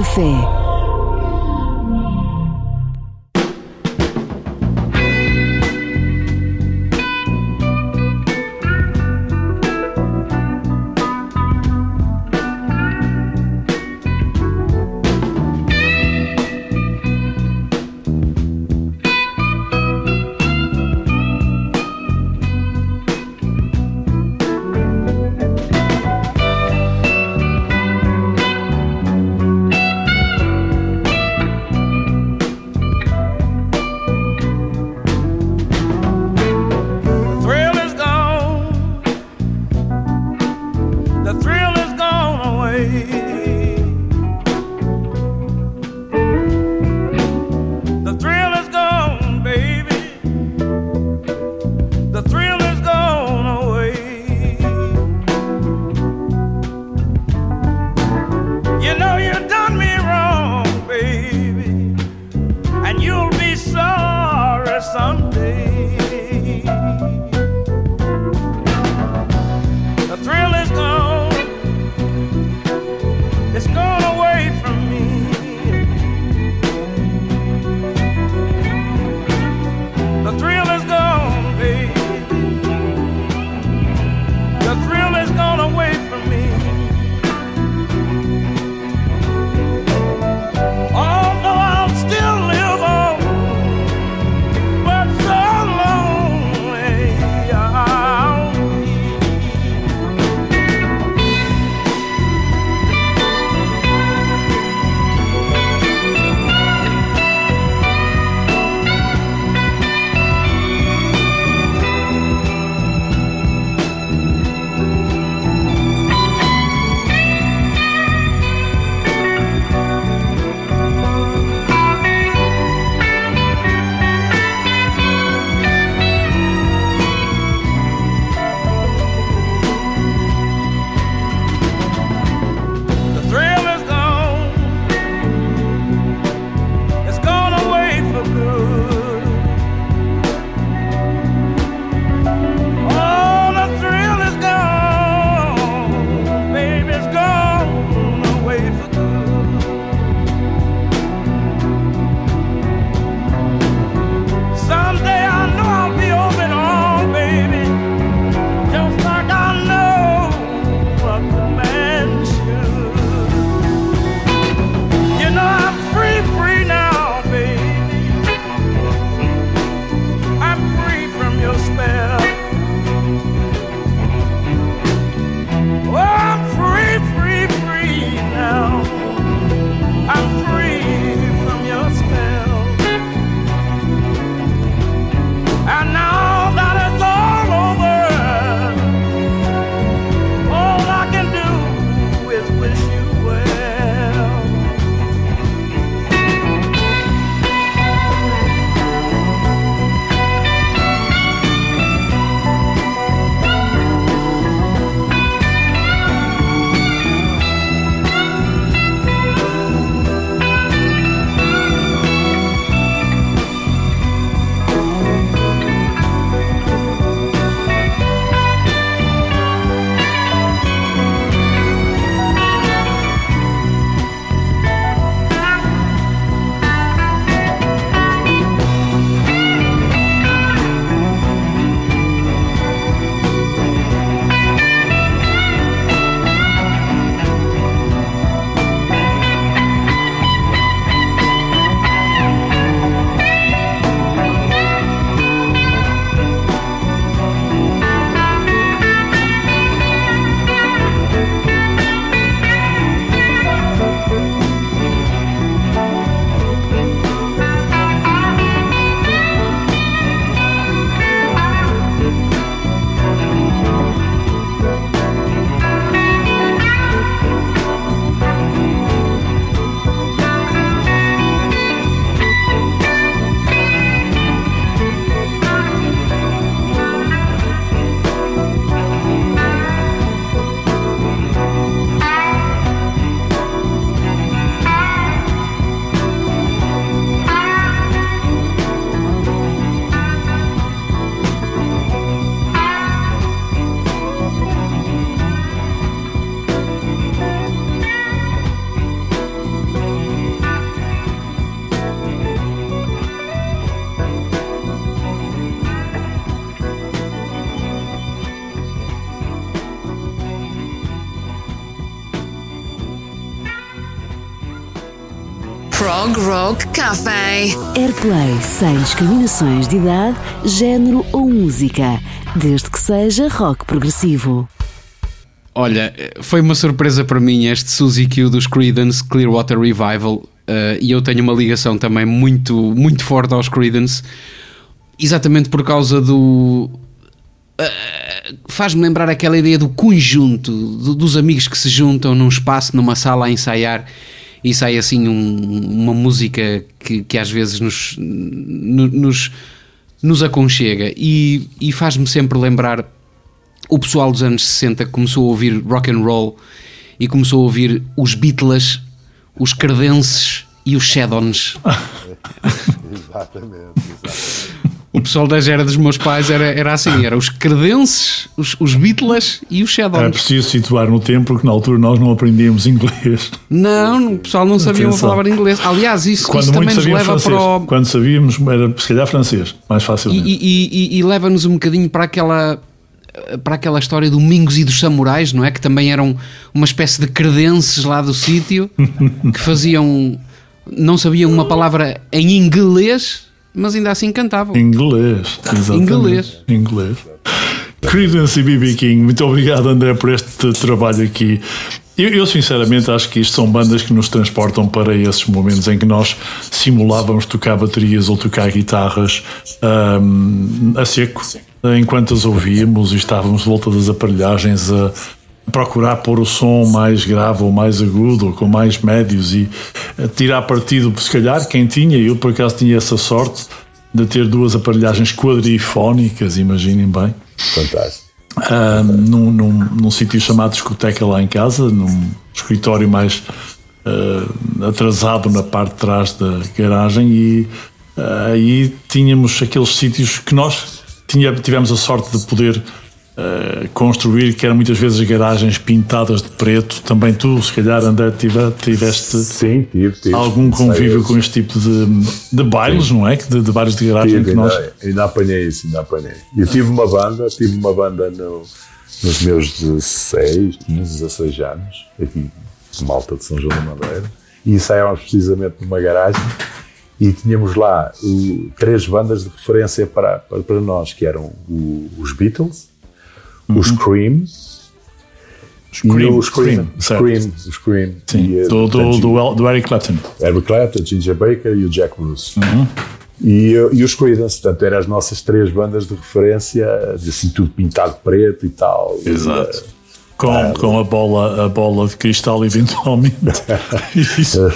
Café. Rock Café. Airplay sem discriminações de idade, género ou música, desde que seja rock progressivo. Olha, foi uma surpresa para mim este Suzy Q dos Creedence Clearwater Revival uh, e eu tenho uma ligação também muito, muito forte aos Creedence, exatamente por causa do. Uh, Faz-me lembrar aquela ideia do conjunto, do, dos amigos que se juntam num espaço, numa sala a ensaiar e sai assim um, uma música que, que às vezes nos, nos, nos aconchega e, e faz-me sempre lembrar o pessoal dos anos 60 começou a ouvir rock and roll e começou a ouvir os Beatles, os Credences e os Shadons. *laughs* exatamente, exatamente. O pessoal da gera dos meus pais era, era assim: era os Credences, os, os Beatles e os Shadons. Era preciso situar no tempo porque na altura nós não aprendíamos inglês. Não, o pessoal não sabia uma palavra em inglês. Aliás, isso, Quando isso também nos leva francês. para o. Quando sabíamos, era se calhar francês, mais E, facilmente. e- e- e leva-nos um bocadinho para aquela para aquela história do Mingos e dos Samurais, não é? Que também eram uma espécie de credences lá do sítio *laughs* que faziam, não sabiam uma palavra em inglês, mas ainda assim cantavam. Inglês, exatamente. Inglês. Inglês. Creedence e B.B. King, muito obrigado André por este trabalho aqui. Eu, eu, sinceramente acho que isto são bandas que nos transportam para esses momentos em que nós simulávamos tocar baterias ou tocar guitarras ahm, a seco, enquanto as ouvíamos e estávamos de volta das aparelhagens a procurar pôr o som mais grave ou mais agudo ou com mais médios e a tirar partido, se calhar quem tinha, eu por acaso tinha essa sorte de ter duas aparelhagens quadrifónicas, imaginem bem, Fantástico. ah, num, num, num sítio chamado discoteca lá em casa, num escritório mais ah, atrasado na parte de trás da garagem e ah, aí tínhamos aqueles sítios que nós tinha, tivemos a sorte de poder ah, construir, que eram muitas vezes garagens pintadas de preto. Também tu, se calhar, André, tive- tiveste Sim, tive, tive. algum convívio com este tipo de, de bailes, não é? Que De, de bares de garagem Tive, que nós. ainda, ainda apanhei isso, ainda apanhei. Eu tive uma banda, tive uma banda no- nos meus 16, 15, 16 anos, aqui, Malta de São João da Madeira, e ensaiávamos precisamente numa garagem e tínhamos lá o- três bandas de referência para, para, para nós, que eram o- os Beatles, os Cream, Scream, Scream, certo. Scream, os Cream, Sim, e, do, do, do, do Eric Clapton. Eric Clapton, Ginger Baker e o Jack Bruce. Uhum. E, e os Creedence, portanto, eram as nossas três bandas de referência, assim, tudo pintado preto e tal. Exato. E, Com, com a, bola, a bola de cristal, eventualmente. *laughs* Isso.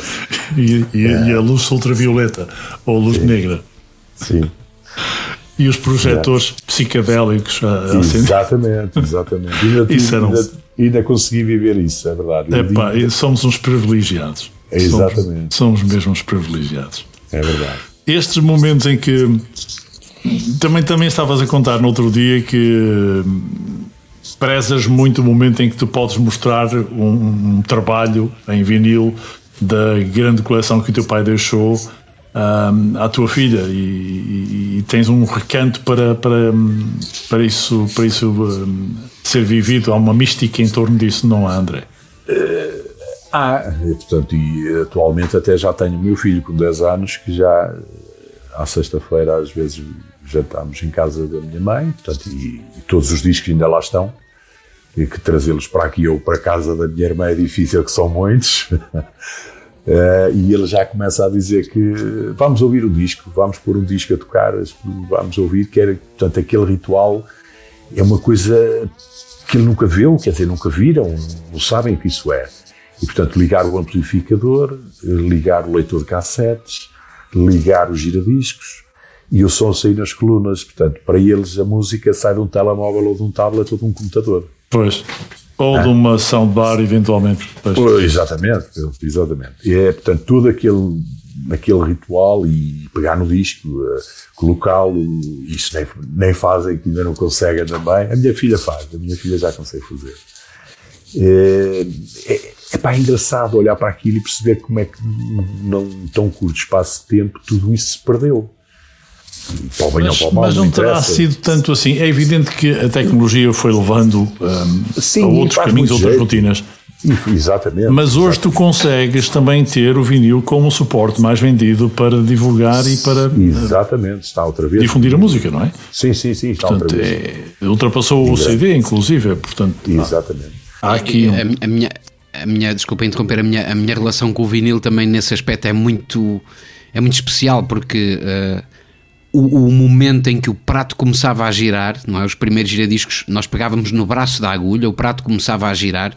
E, e- e a luz ultravioleta ou luz negra. sim, E os projetores psicadélicos a, a acender. exatamente, exatamente. Ainda, *laughs* tive- ainda, ainda consegui viver isso, é verdade. Eu Epá, digo- somos uns privilegiados. É exatamente. Somos, somos mesmo uns privilegiados. é verdade. Estes momentos em que também, também estavas a contar no outro dia que hum, prezas muito o momento em que tu podes mostrar um, um trabalho em vinil da grande coleção que o teu pai deixou hum, à tua filha e, e- e tens um recanto para, para, para isso, para isso hum, ser vivido. Há uma mística em torno disso, não há, André? Ah, e, portanto, e atualmente até já tenho o meu filho com 10 anos que já à sexta-feira às vezes jantamos em casa da minha mãe, portanto, e, e todos os discos ainda lá estão. E que trazê-los para aqui ou para casa da minha irmã é difícil, que são muitos. *laughs* Eh, e ele já começa a dizer que vamos ouvir o disco, vamos pôr um disco a tocar, vamos ouvir, que era, portanto, aquele ritual é uma coisa que ele nunca viu, quer dizer, nunca viram, não sabem o que isso é. E, portanto, ligar o amplificador, ligar o leitor de cassetes, ligar os giradiscos e o som sair nas colunas. Portanto, para eles a música sai de um telemóvel ou de um tablet ou de um computador. Pois. Ou de uma soundbar, eventualmente. Pois. Exatamente, exatamente. É, portanto, todo aquele, aquele ritual e pegar no disco, eh, colocá-lo, isso nem, nem fazem, que ainda não conseguem também. A minha filha faz, a minha filha já consegue fazer. É, é, é pá, é engraçado olhar para aquilo e perceber como é que num tão curto espaço de tempo tudo isso se perdeu. Para o bem ou Mas, para o mal, mas não terá interessa. sido tanto assim. É evidente que a tecnologia foi levando hum, Sim, a outros caminhos, outras jeito. rotinas. Exatamente. Mas hoje tu consegues também ter o vinil como suporte mais vendido para divulgar e para Exatamente, está outra vez. difundir a música, não é? Sim, sim, sim, está outra Portanto, vez. é, ultrapassou o CD, inclusive. Portanto, Exatamente. há aqui. um- a, a minha, a minha, desculpa interromper, a minha, a minha relação com o vinil também nesse aspecto é muito, é muito especial porque eh, o, o momento em que o prato começava a girar, não é? Os primeiros giradiscos, nós pegávamos no braço da agulha, o prato começava a girar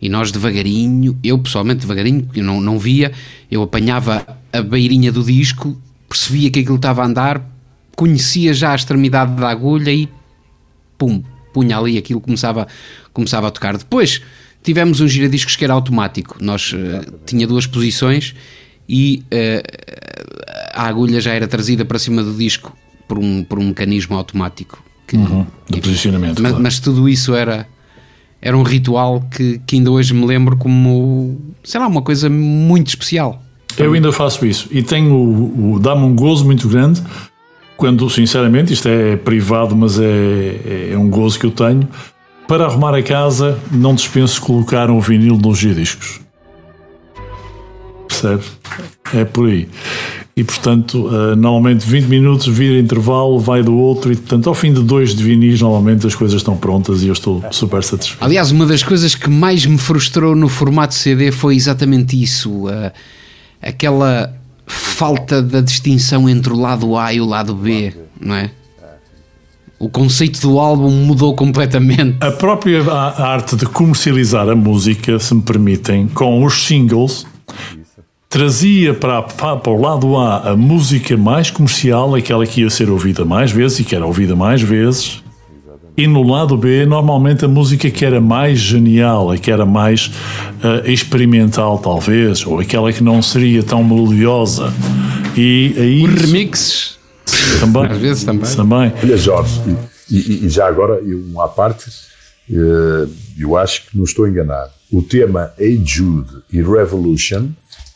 e nós devagarinho, eu pessoalmente devagarinho, eu não, não via, eu apanhava a beirinha do disco, percebia que aquilo estava a andar, conhecia já a extremidade da agulha e pum, punha ali aquilo começava, começava a tocar. Depois tivemos um giradiscos que era automático, nós eh, tinha duas posições e eh, a agulha já era trazida para cima do disco por um, por um mecanismo automático. Que, Uhum, de posicionamento. mas, claro. mas tudo isso era, era um ritual que, que ainda hoje me lembro como, sei lá, uma coisa muito especial. Eu ainda faço isso e tenho o, o dá-me um gozo muito grande quando, sinceramente, isto é privado, mas é, é um gozo que eu tenho. Para arrumar a casa, não dispenso colocar um vinil nos discos. Percebe? É por aí. E portanto, eh, normalmente 20 minutos, vira intervalo, vai do outro, e portanto, ao fim de dois de vinis, normalmente as coisas estão prontas e eu estou super satisfeito. Aliás, uma das coisas que mais me frustrou no formato CD foi exatamente isso. a- aquela falta da distinção entre o lado A e o lado B, não é? O conceito do álbum mudou completamente. A própria arte de comercializar a música, se me permitem, com os singles, trazia para, para o lado A a música mais comercial, aquela que ia ser ouvida mais vezes e que era ouvida mais vezes. E no lado B, normalmente a música que era mais genial, a que era mais eh, experimental, talvez, ou aquela que não seria tão melodiosa. E aí. Os remixes, também. às vezes também. também. Olha, Jorge, e, e- e já agora, uma à parte, eh, eu acho que não estou enganado. O tema Hey Jude e Revolution,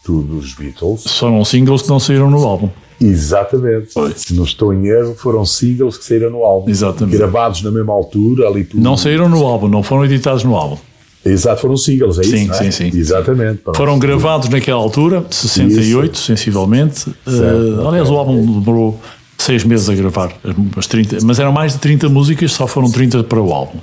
do- dos Beatles, Foram singles que não saíram no álbum. exatamente. Se não estou em erro, foram singles que saíram no álbum. Exatamente. Gravados na mesma altura, ali por. Não saíram no álbum, não foram editados no álbum. Exato, foram singles, é Sim, isso? é? sim, sim. Exatamente. pronto. Foram gravados naquela altura, 68, sensivelmente. Uh, aliás, o álbum demorou seis meses a gravar, as 30, mas eram mais de 30 músicas, só foram 30 para o álbum.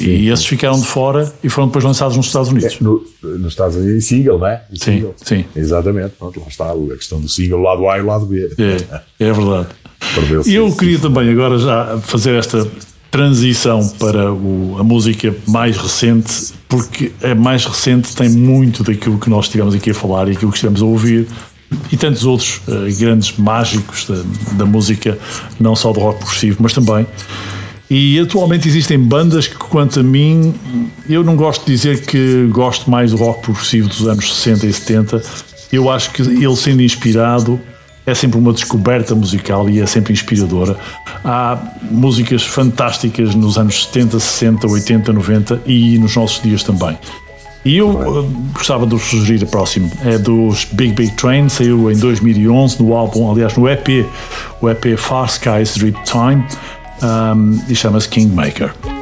E esses ficaram de fora e foram depois lançados nos Estados Unidos. No, nos Estados Unidos, em single, não é? Em Sim, single. sim. Exatamente. Pronto, lá está a questão do single, lado A e lado B. É, é verdade. E eu queria também agora já fazer esta transição para o- a música mais recente, porque a mais recente tem muito daquilo que nós estivemos aqui a falar e aquilo que estivemos a ouvir, e tantos outros eh, grandes mágicos da, da música, não só do rock progressivo, mas também. E atualmente existem bandas que, quanto a mim, eu não gosto de dizer que gosto mais do rock progressivo dos anos 60 e 70. Eu acho que ele sendo inspirado é sempre uma descoberta musical e é sempre inspiradora. Há músicas fantásticas nos anos 70, 60, 80, 90 e nos nossos dias também. E eu eh, gostava de vos sugerir a próximo. É dos Big Big Train, saiu em 2011 no álbum, aliás, no EP, o EP Far Skies Drip Time, um, e chama-se Kingmaker.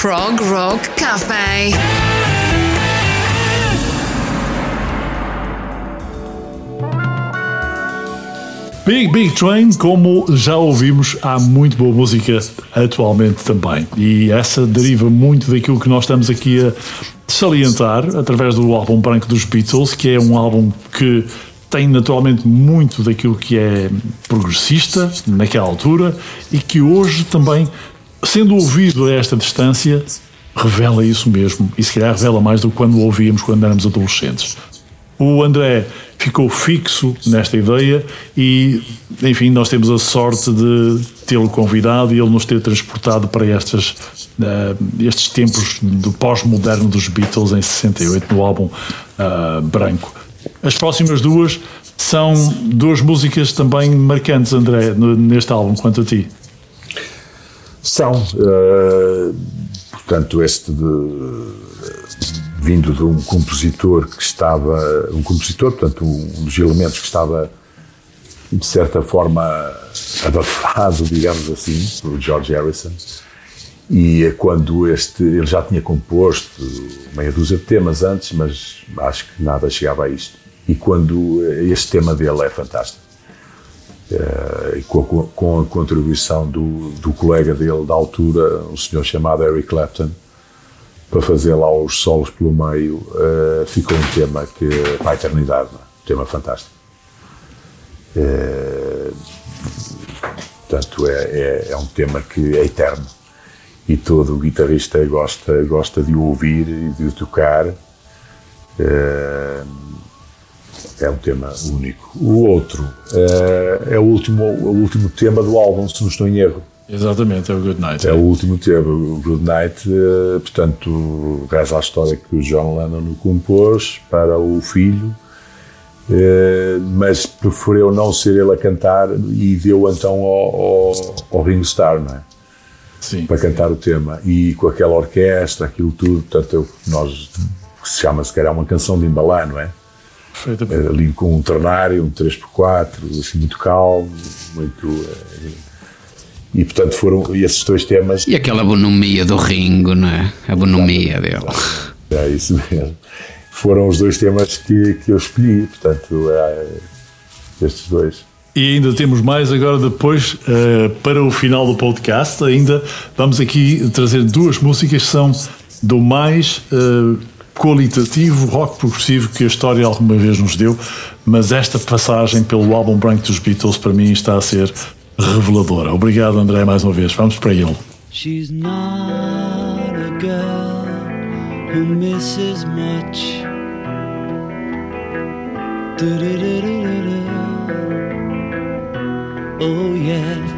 Prog Rock Café. Big Big Train, como já ouvimos, há muito boa música atualmente também. E essa deriva muito daquilo que nós estamos aqui a salientar através do álbum branco dos Beatles, que é um álbum que tem naturalmente muito daquilo que é progressista naquela altura e que hoje também, sendo ouvido a esta distância, revela isso mesmo. E se calhar revela mais do que quando o ouvíamos quando éramos adolescentes. O André ficou fixo nesta ideia e, enfim, nós temos a sorte de tê-lo convidado e ele nos ter transportado para estas, eh, estes tempos do pós-moderno dos Beatles em 68, no álbum ah, branco. As próximas duas são duas músicas também marcantes, André, neste álbum, quanto a ti. São, eh, portanto, este de, vindo de um compositor que estava, um compositor, portanto, um dos elementos que estava, de certa forma, abafado, digamos assim, por George Harrison. E é quando este, ele já tinha composto meia dúzia de temas antes, mas acho que nada chegava a isto. E quando este tema dele é fantástico. Eh, com, a, contribuição do, do colega dele da altura, um senhor chamado Eric Clapton, para fazer lá os solos pelo meio, eh, ficou um tema que, para a eternidade, é? um tema fantástico. Eh, portanto, é, é, é um tema que é eterno e todo o guitarrista gosta, gosta de o ouvir e de o tocar. Eh, é um tema único. O outro eh, é o último, o último tema do álbum, se não estou em erro. Exatamente, é o Good Night. É o último tema, o Good Night, eh, portanto, reza a história que o John Lennon compôs para o filho, eh, mas preferiu não ser ele a cantar e deu então ao, ao, ao Ringo Starr, não é? Sim. Para cantar o tema. E com aquela orquestra, aquilo tudo, portanto, eu- nós, que se chama se calhar uma canção de embalar, não é? Perfeitamente. ali com um ternário, um 3x4, assim, muito calmo, muito. eh, E portanto foram esses dois temas. E aquela bonomia do Ringo, não é? A bonomia dele. É isso mesmo. Foram os dois temas que, que eu escolhi, portanto, é, estes dois. E ainda temos mais agora depois eh, para o final do podcast. Ainda vamos aqui trazer duas músicas que são do mais eh, qualitativo rock progressivo que a história alguma vez nos deu. Mas esta passagem pelo álbum branco dos Beatles para mim está a ser reveladora. Obrigado, André, mais uma vez. Vamos para ele. She's not a girl who misses much. Oh, yeah.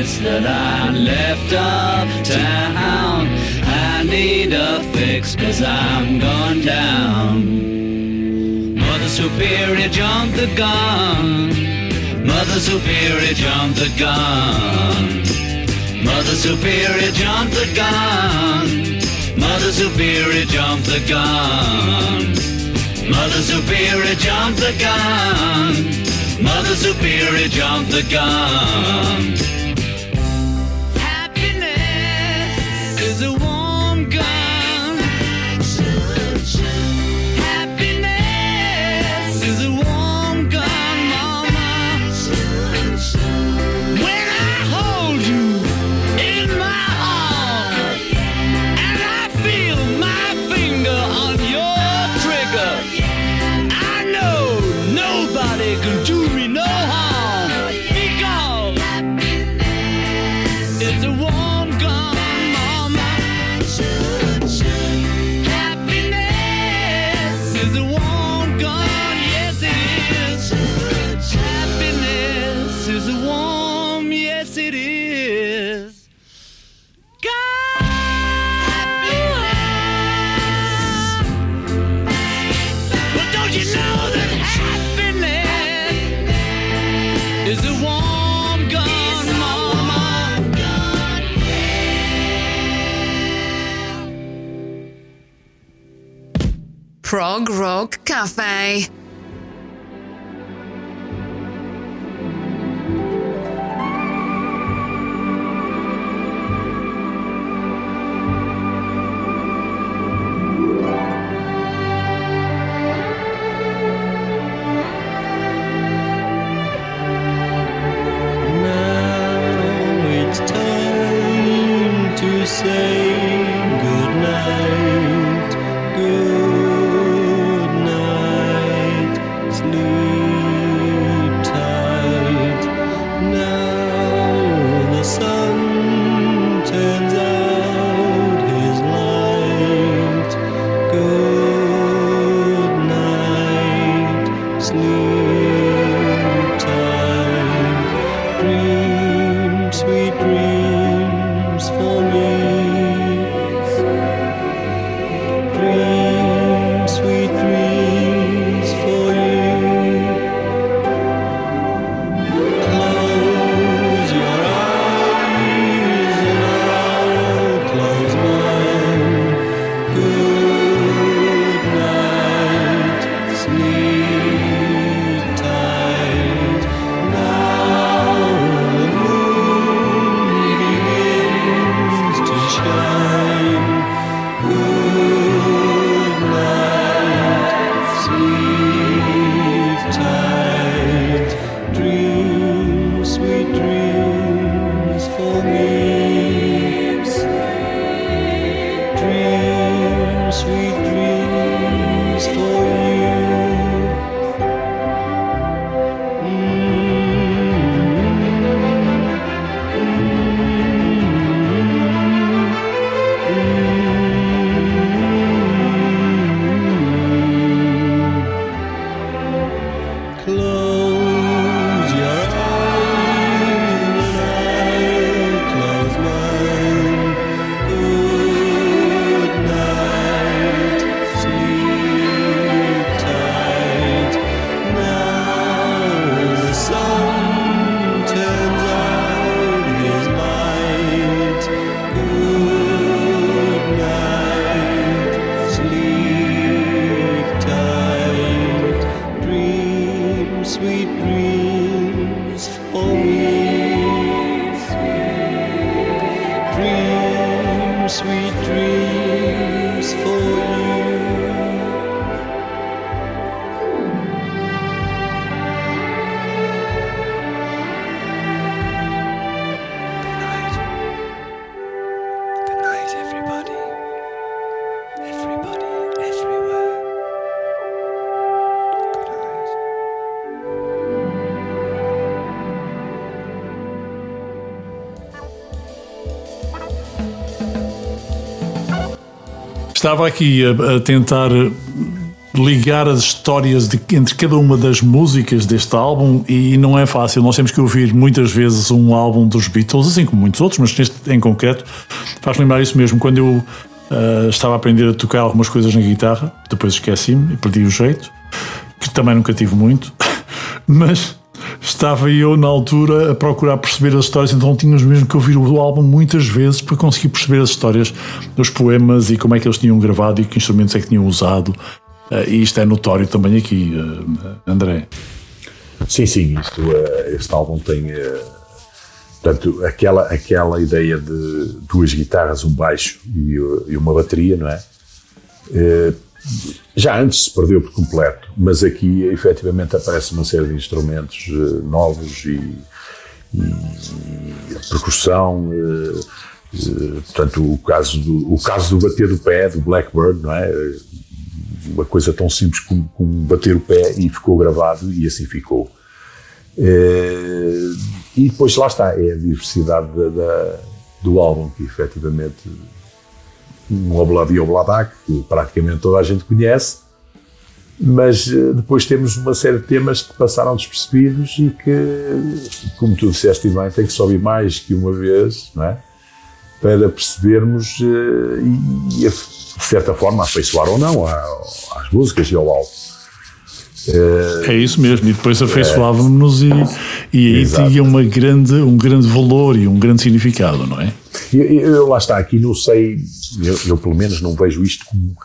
Bits that I left uptown. I need a fix cause I'm going down. Mother Superior jumped the gun. Mother Superior jumped the gun. Mother Superior jumped the gun. Mother Superior jumped the gun. Mother Superior jumped the gun. Mother Superior jumped the gun. Cafe. Estava aqui a, a tentar ligar as histórias de- entre cada uma das músicas deste álbum e não é fácil. Nós temos que ouvir muitas vezes um álbum dos Beatles, assim como muitos outros, mas neste em concreto faz lembrar isso mesmo. Quando eu ah, estava a aprender a tocar algumas coisas na guitarra, depois esqueci-me e perdi o jeito, que também nunca tive muito, *laughs* mas estava eu na altura a procurar perceber as histórias, então tínhamos mesmo que ouvir o álbum muitas vezes para conseguir perceber as histórias dos poemas e como é que eles tinham gravado e que instrumentos é que tinham usado. Eh, E isto é notório também aqui, eh, André. Sim, sim, isto, eh, este álbum tem portanto, aquela, aquela ideia de duas guitarras, um baixo e, e uma bateria, não é? Já antes se perdeu por completo, mas aqui efetivamente aparece uma série de instrumentos eh, novos e, e percussão. eh, eh, portanto, o caso, do, o caso do bater do pé, do Blackbird, não é? Uma coisa tão simples como, como bater o pé e ficou gravado e assim ficou. E depois lá está, é a diversidade da- da- do álbum que efetivamente um Obladi Obladak, que praticamente toda a gente conhece, mas eh, depois temos uma série de temas que passaram despercebidos e que, como tu disseste bem, tem que se ouvir mais que uma vez, não é? Para percebermos eh, e, e, de certa forma, afeiçoar ou não às músicas e ao álbum. É isso mesmo, e depois afeiçoávamos-nos e, e aí Exato. tinha uma grande, um grande valor e um grande significado, não é? Eu, eu- lá está, aqui não sei, eu, eu pelo menos não vejo isto como,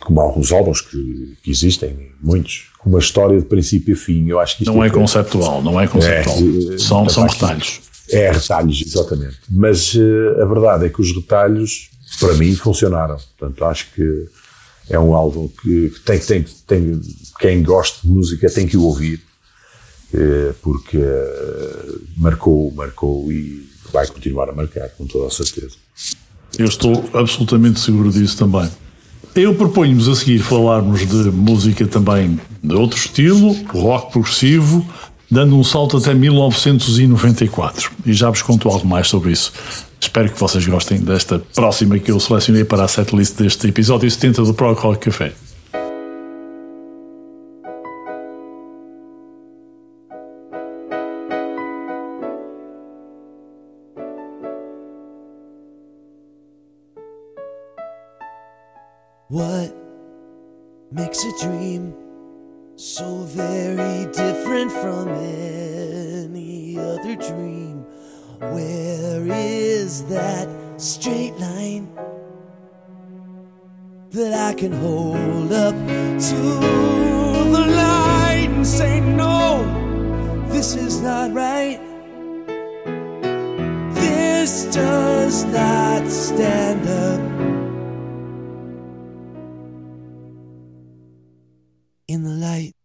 como alguns álbuns que, que existem, muitos, com uma história de princípio a fim. Eu acho que isto Não é feito- conceptual, não é conceptual. É, são são retalhos. É, retalhos, exatamente. Mas eh, a verdade é que os retalhos, para mim, funcionaram. Portanto, acho que é um álbum que, que tem, tem, tem, quem gosta de música tem que o ouvir, eh, porque eh, marcou, marcou e vai continuar a marcar, com toda a certeza. Eu estou absolutamente seguro disso também. Eu proponho-nos a seguir falarmos de música também de outro estilo, rock progressivo, dando um salto até 1994. E já vos conto algo mais sobre isso. Espero que vocês gostem desta próxima que eu selecionei para a setlist deste episódio 70 do Prog Rock Café. What makes a dream so very different from any other dream? Where is that straight line that I can hold up to the light and say, No, this is not right? This does not stand up. In the light.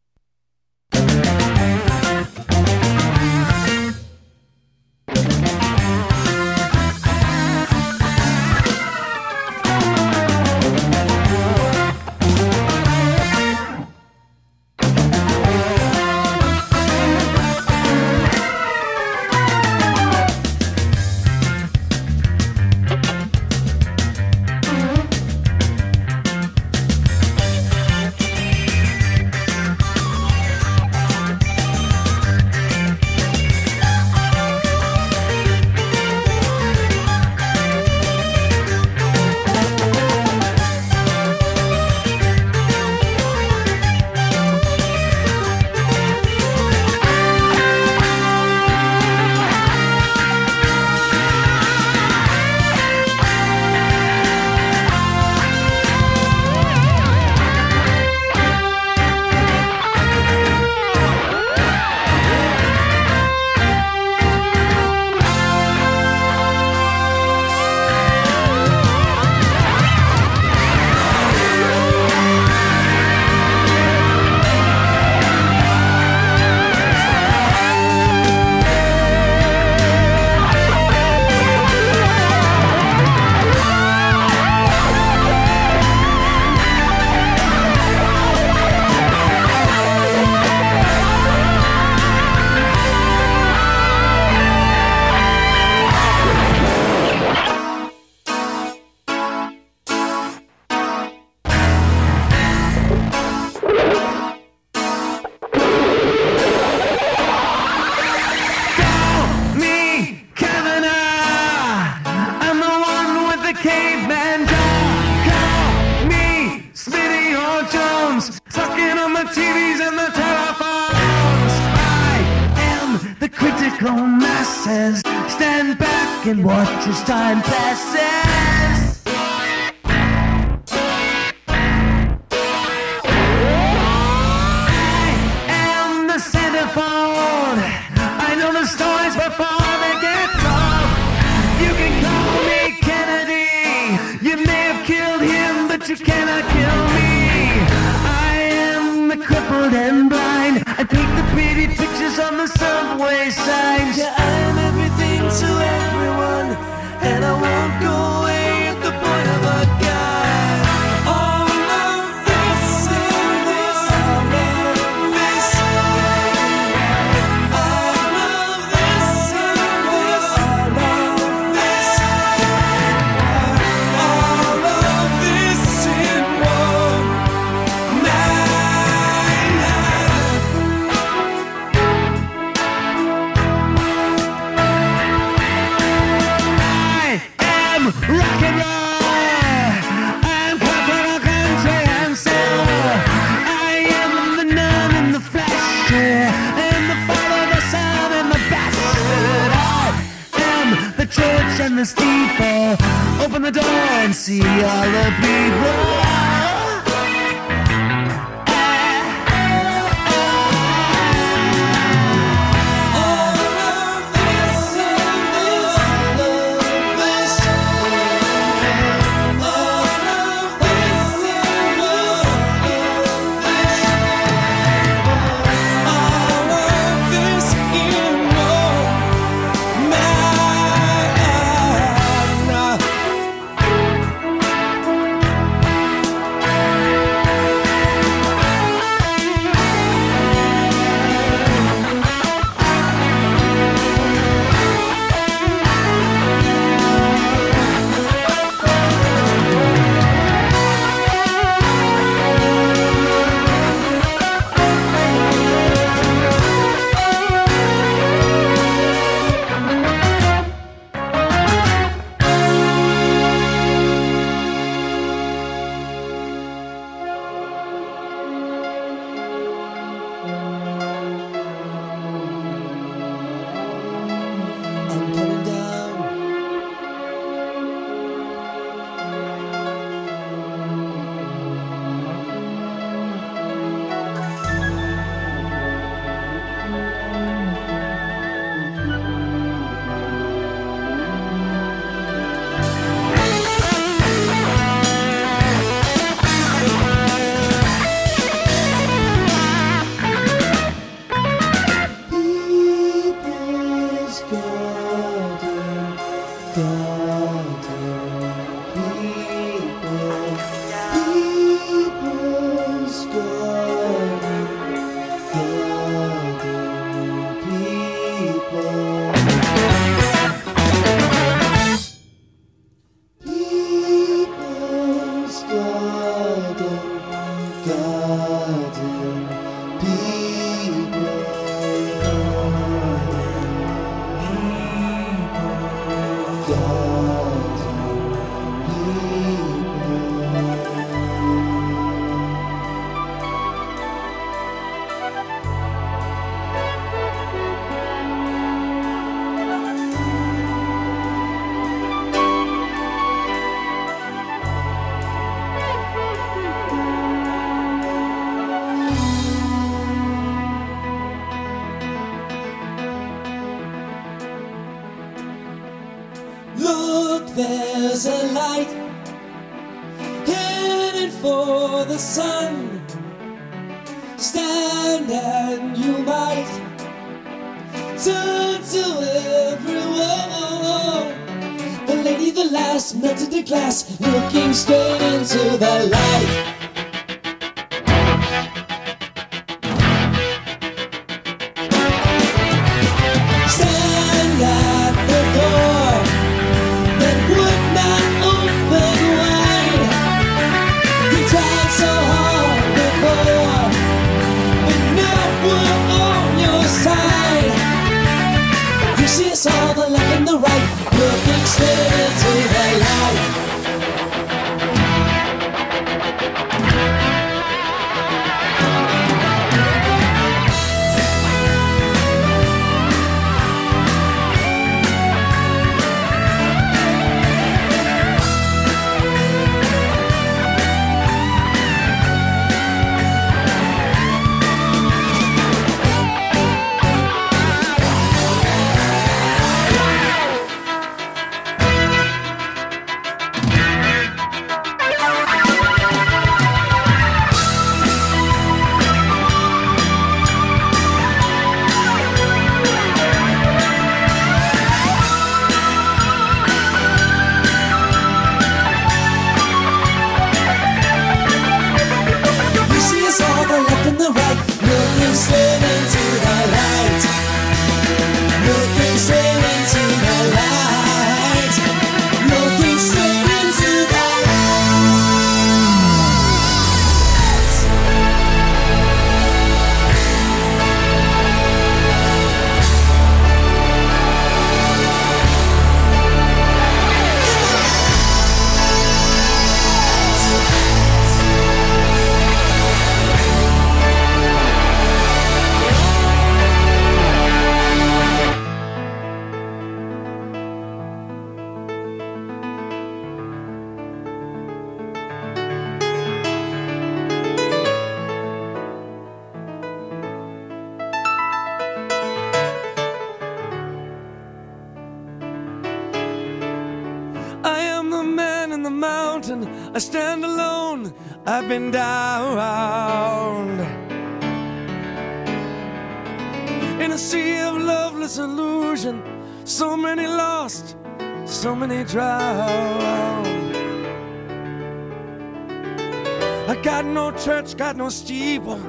got no steeple,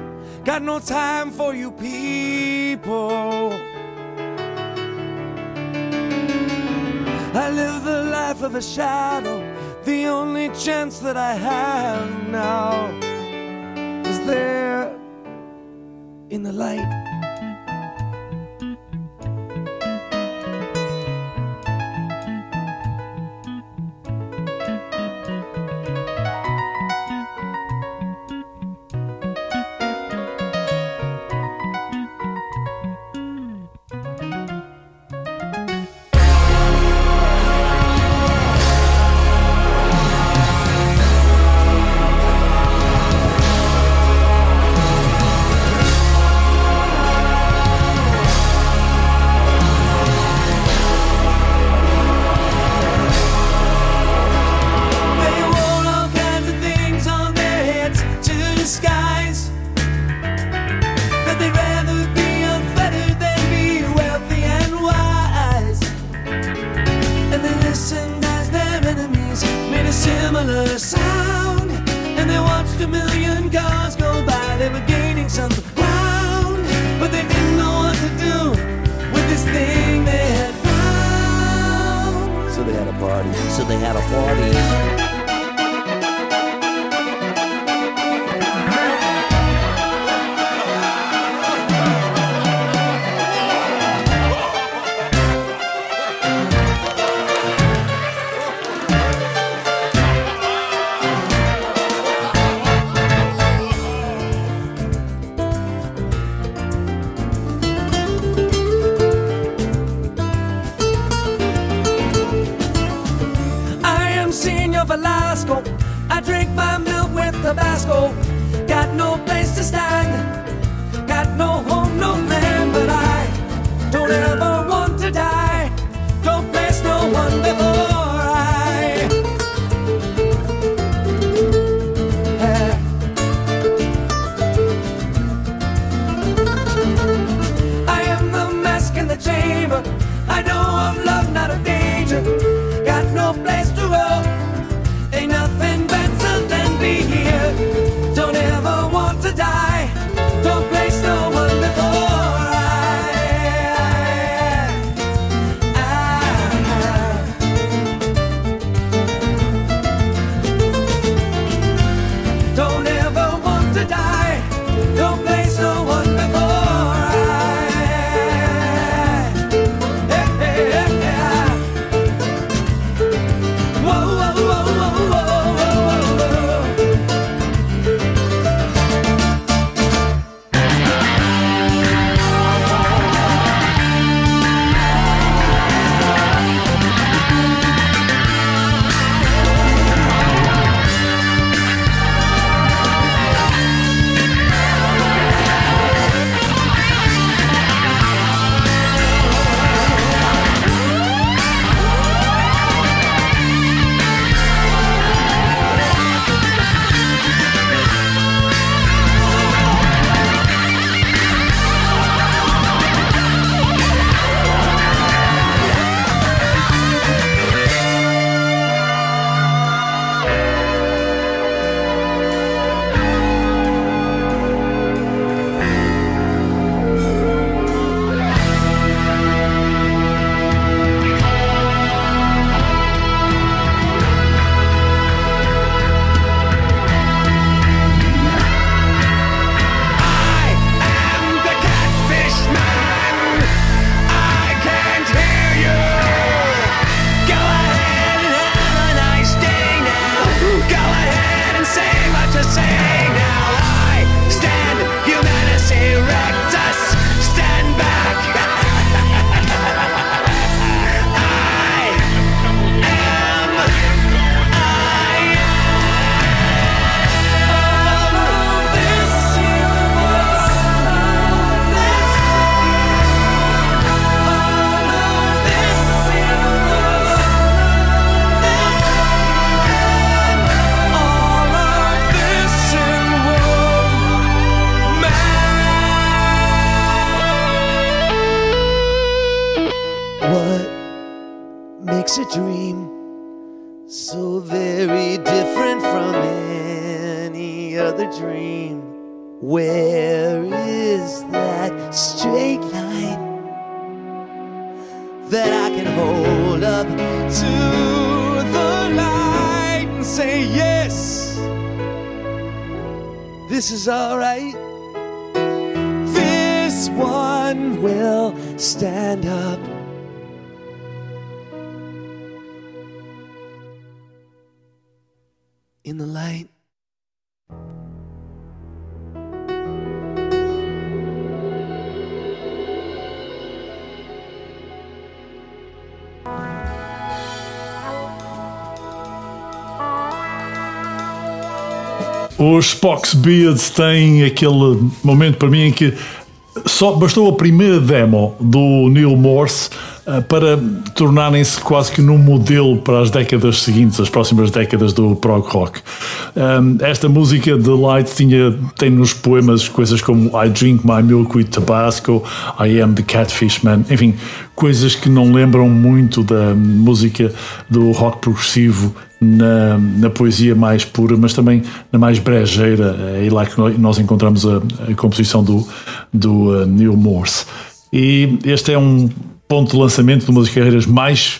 got no time for you people. I live the life of a shadow, the only chance that I have now is there in the light. Is alright? This one will stand up. in the light. Os Spock's Beards têm aquele momento para mim em que só bastou a primeira demo do Neil Morse para tornarem-se quase que num modelo para as décadas seguintes, as próximas décadas do prog rock. Um, esta música The Light tinha, tem nos poemas coisas como I drink my milk with Tabasco, I am the Catfish Man, enfim, coisas que não lembram muito da música do rock progressivo na, na poesia mais pura, mas também na mais brejeira. É lá que nós encontramos a, a composição do, do uh, Neil Morse. E este é um ponto de lançamento de uma das carreiras mais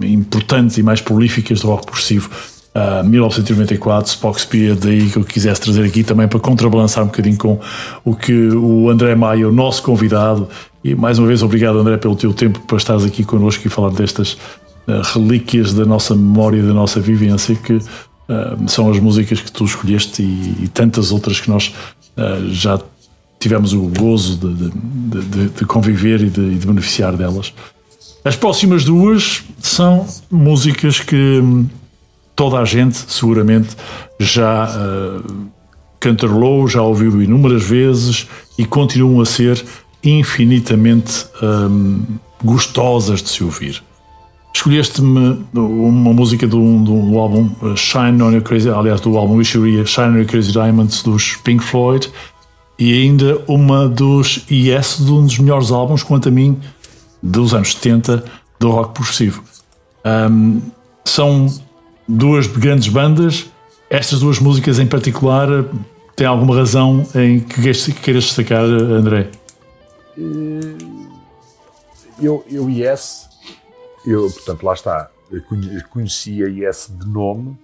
importantes e mais prolíficas do rock progressivo. Uh, 1994, Spock Spear, daí que eu quisesse trazer aqui também para contrabalançar um bocadinho com o que o André Maia, o nosso convidado, e mais uma vez obrigado André pelo teu tempo para estares aqui connosco e falar destas uh, relíquias da nossa memória da nossa vivência que uh, são as músicas que tu escolheste e, e tantas outras que nós uh, já tivemos o gozo de, de- de- de- conviver e de, de beneficiar delas. As próximas duas são músicas que hum, toda a gente seguramente já uh, cantarolou, já ouviu inúmeras vezes e continuam a ser infinitamente um, gostosas de se ouvir. Escolheste-me uma música do, do álbum uh, Shine on Your Crazy, aliás, do álbum Wish You Shine on Your Crazy Diamonds dos Pink Floyd e ainda uma dos Yes, de um dos melhores álbuns, quanto a mim, dos anos 70 do rock progressivo. Um, são duas grandes bandas. Estas duas músicas em particular têm alguma razão em que queiras destacar, André? Eu, eu Yes, eu, portanto, lá está, eu conhe- conhecia Yes de nome,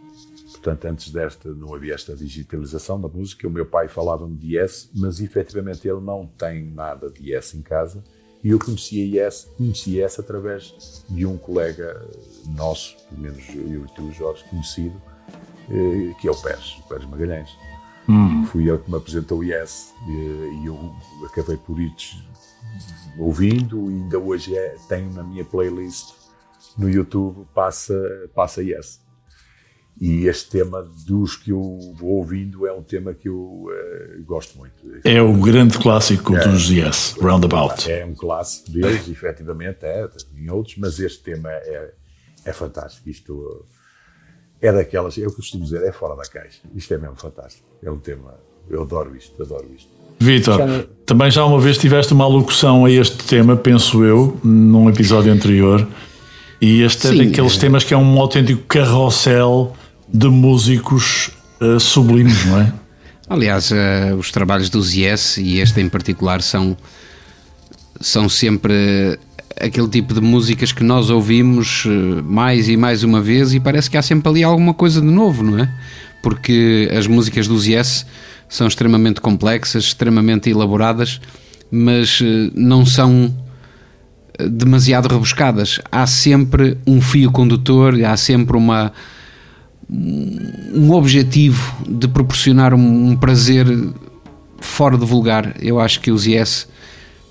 portanto, antes desta, não havia esta digitalização da música, o meu pai falava-me de Yes, mas efetivamente ele não tem nada de Yes em casa, e eu conhecia Yes, conhecia Yes através de um colega nosso, pelo menos eu e tu, Jorge, conhecido, eh, que é o Pérez, o Pérez Magalhães. Hum. Fui ele que me apresentou o Yes e, e eu acabei por ir ouvindo e ainda hoje é, tenho na minha playlist no YouTube passa, passa Yes. E este tema dos que eu vou ouvindo é um tema que eu eh, gosto muito. É o grande clássico É. dos Yes, Roundabout. É um clássico deles, efetivamente, é, em outros, mas este tema é, é fantástico. Isto é daquelas, eu costumo dizer, é fora da caixa. Isto é mesmo fantástico. É um tema, eu adoro isto, adoro isto. Vitor, também já uma vez tiveste uma alocução a este tema, penso eu, num episódio anterior. E este Sim, é daqueles é. temas que é um autêntico carrossel de músicos eh, sublimes, não é? Aliás, eh, os trabalhos dos Yes e este em particular são, são sempre aquele tipo de músicas que nós ouvimos eh, mais e mais uma vez e parece que há sempre ali alguma coisa de novo, não é? Porque as músicas dos Yes são extremamente complexas, extremamente elaboradas, mas não são demasiado rebuscadas. Há sempre um fio condutor, há sempre uma um objetivo de proporcionar um, um prazer fora de vulgar. Eu acho que os Yes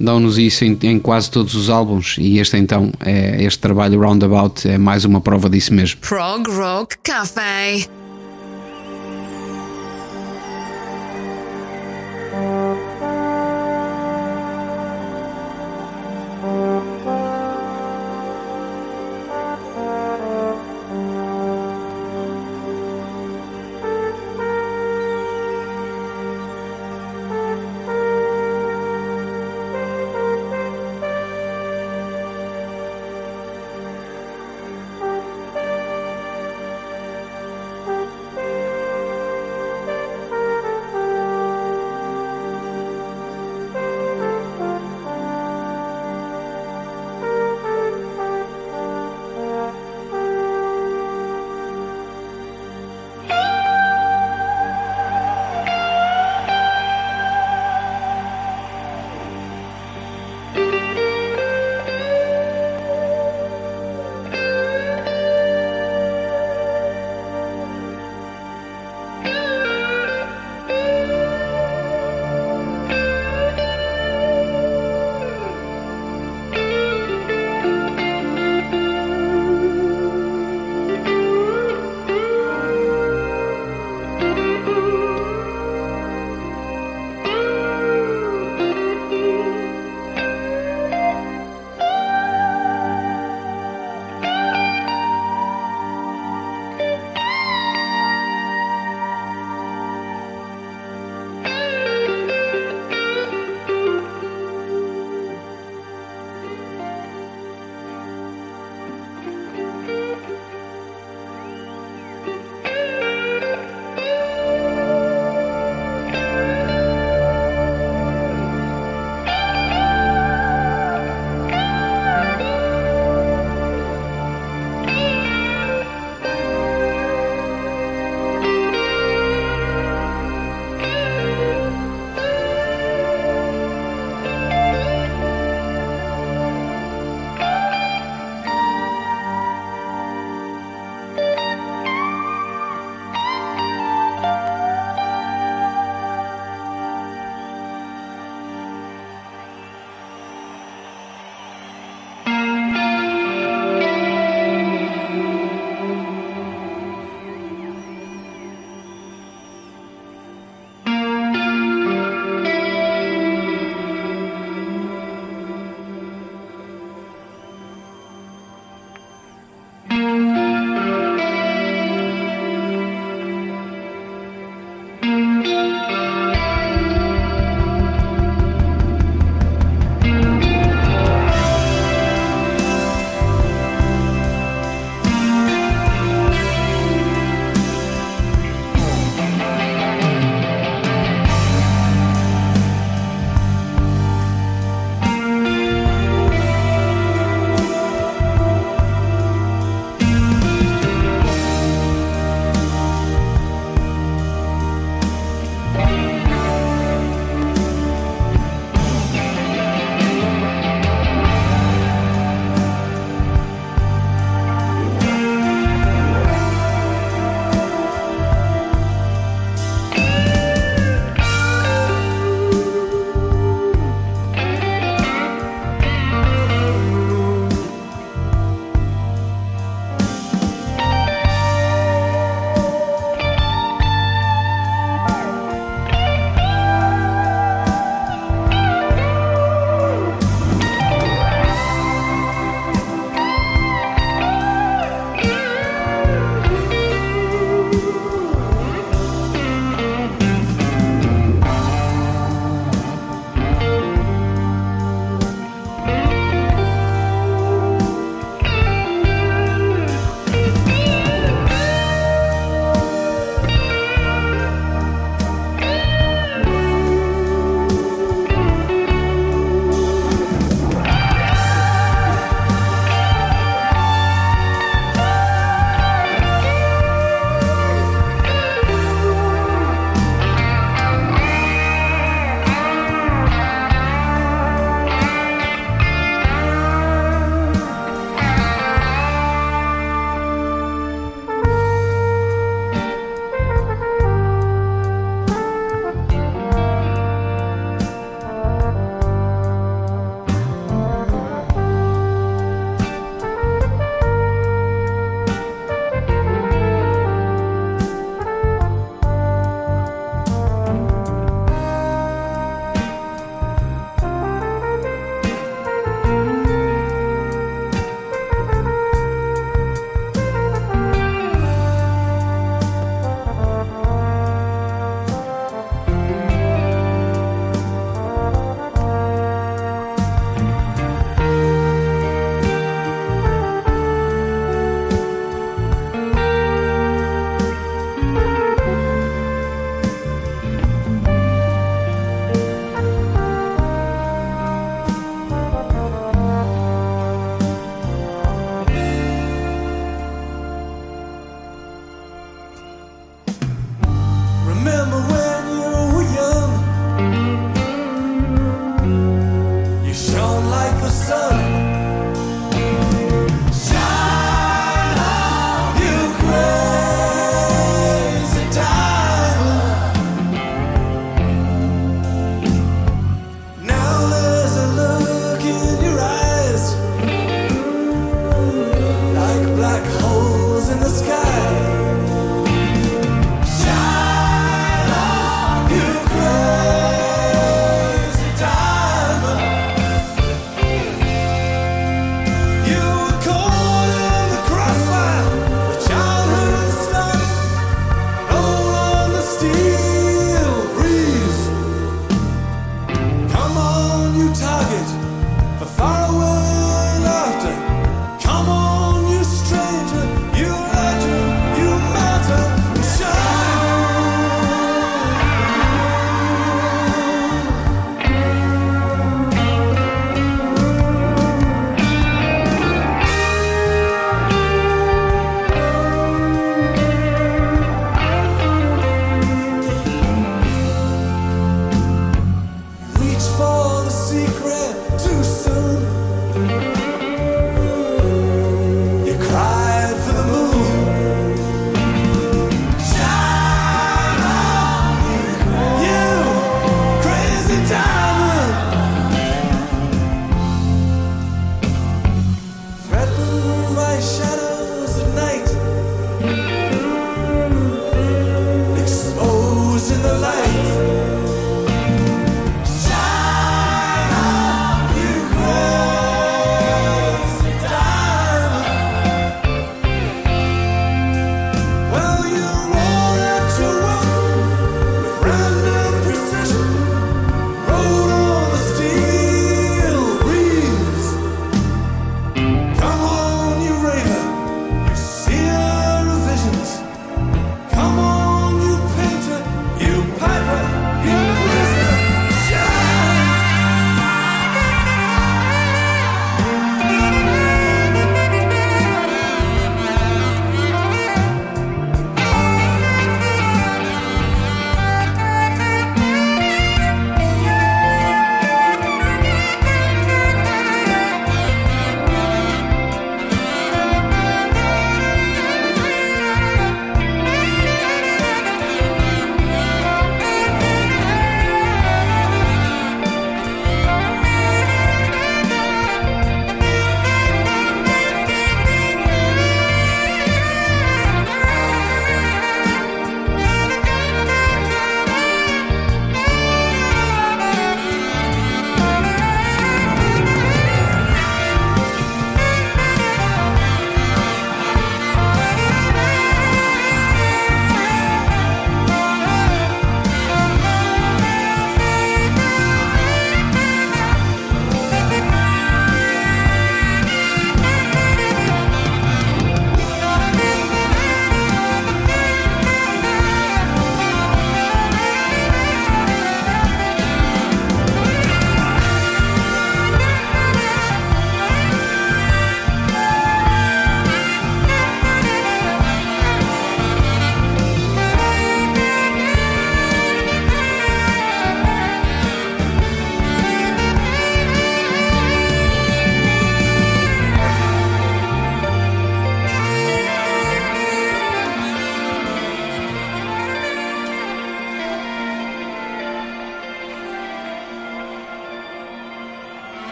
dão-nos isso em, em quase todos os álbuns e este então é este trabalho Roundabout é mais uma prova disso mesmo. Prog Rock Cafe.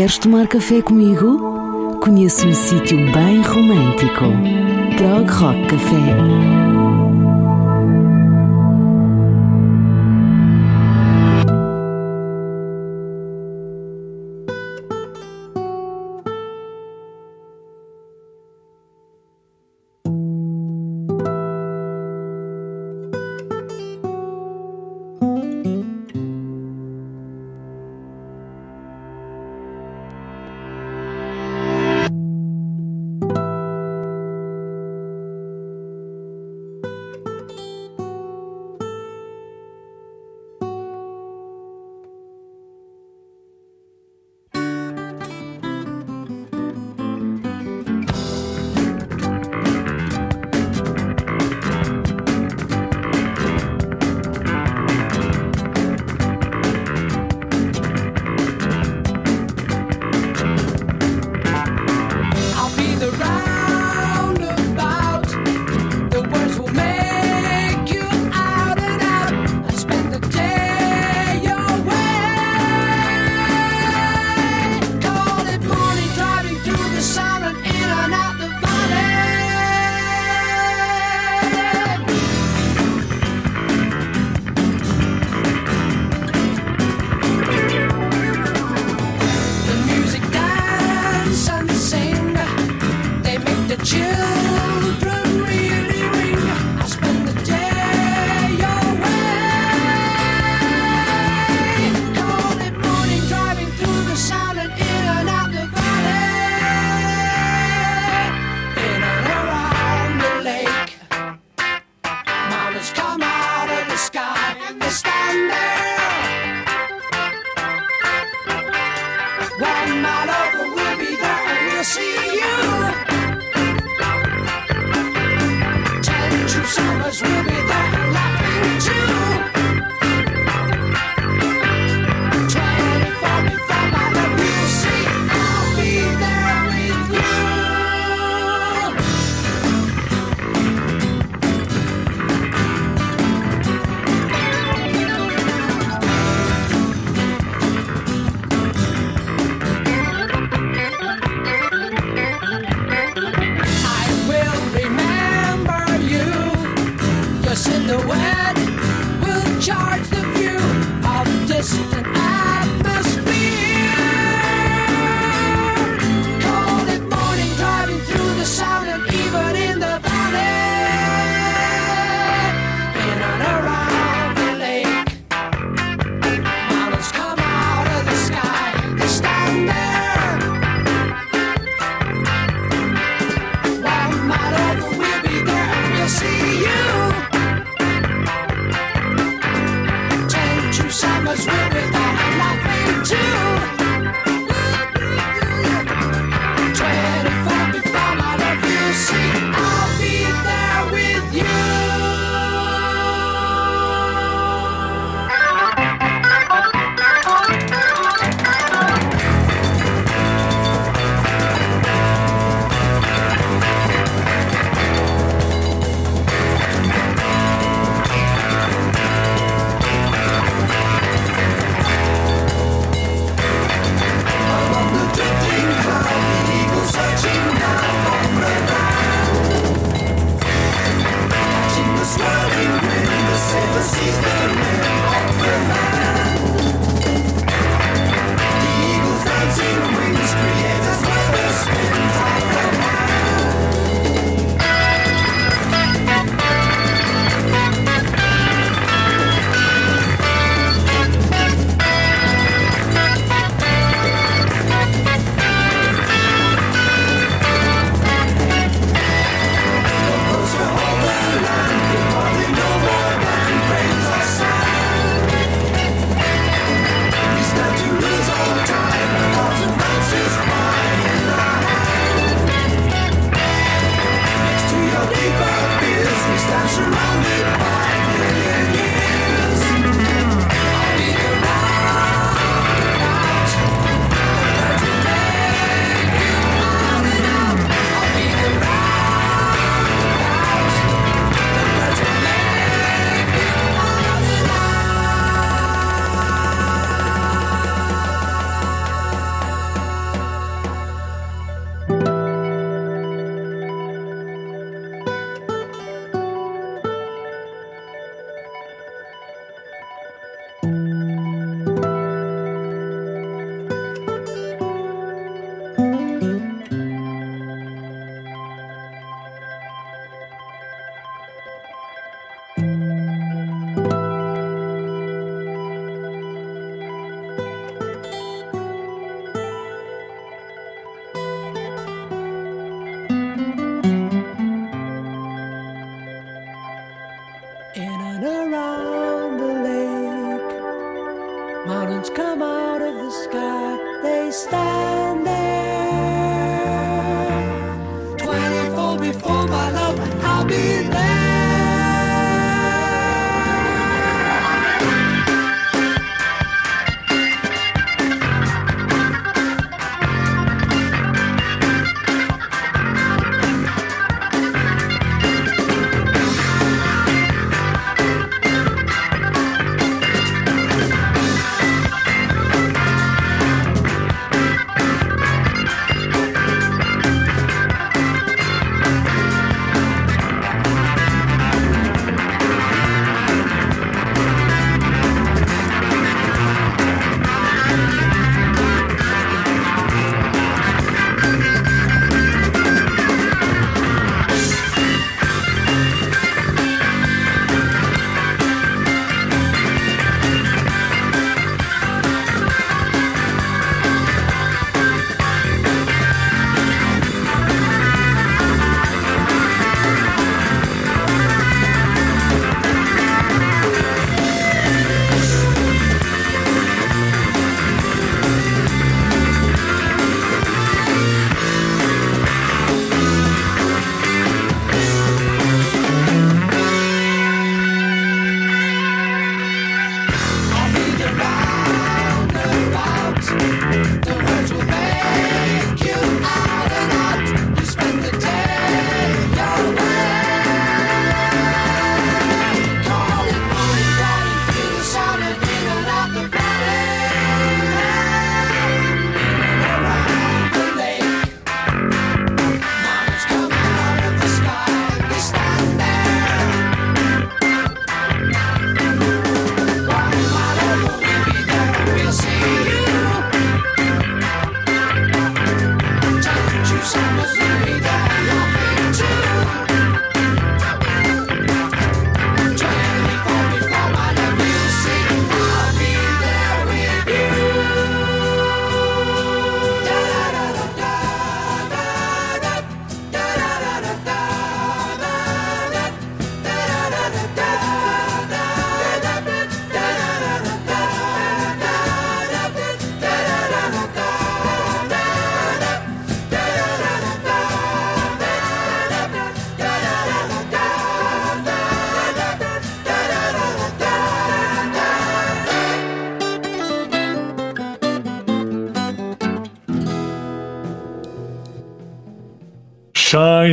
Queres tomar café comigo? Conheço um sítio bem romântico. Prog Rock Café.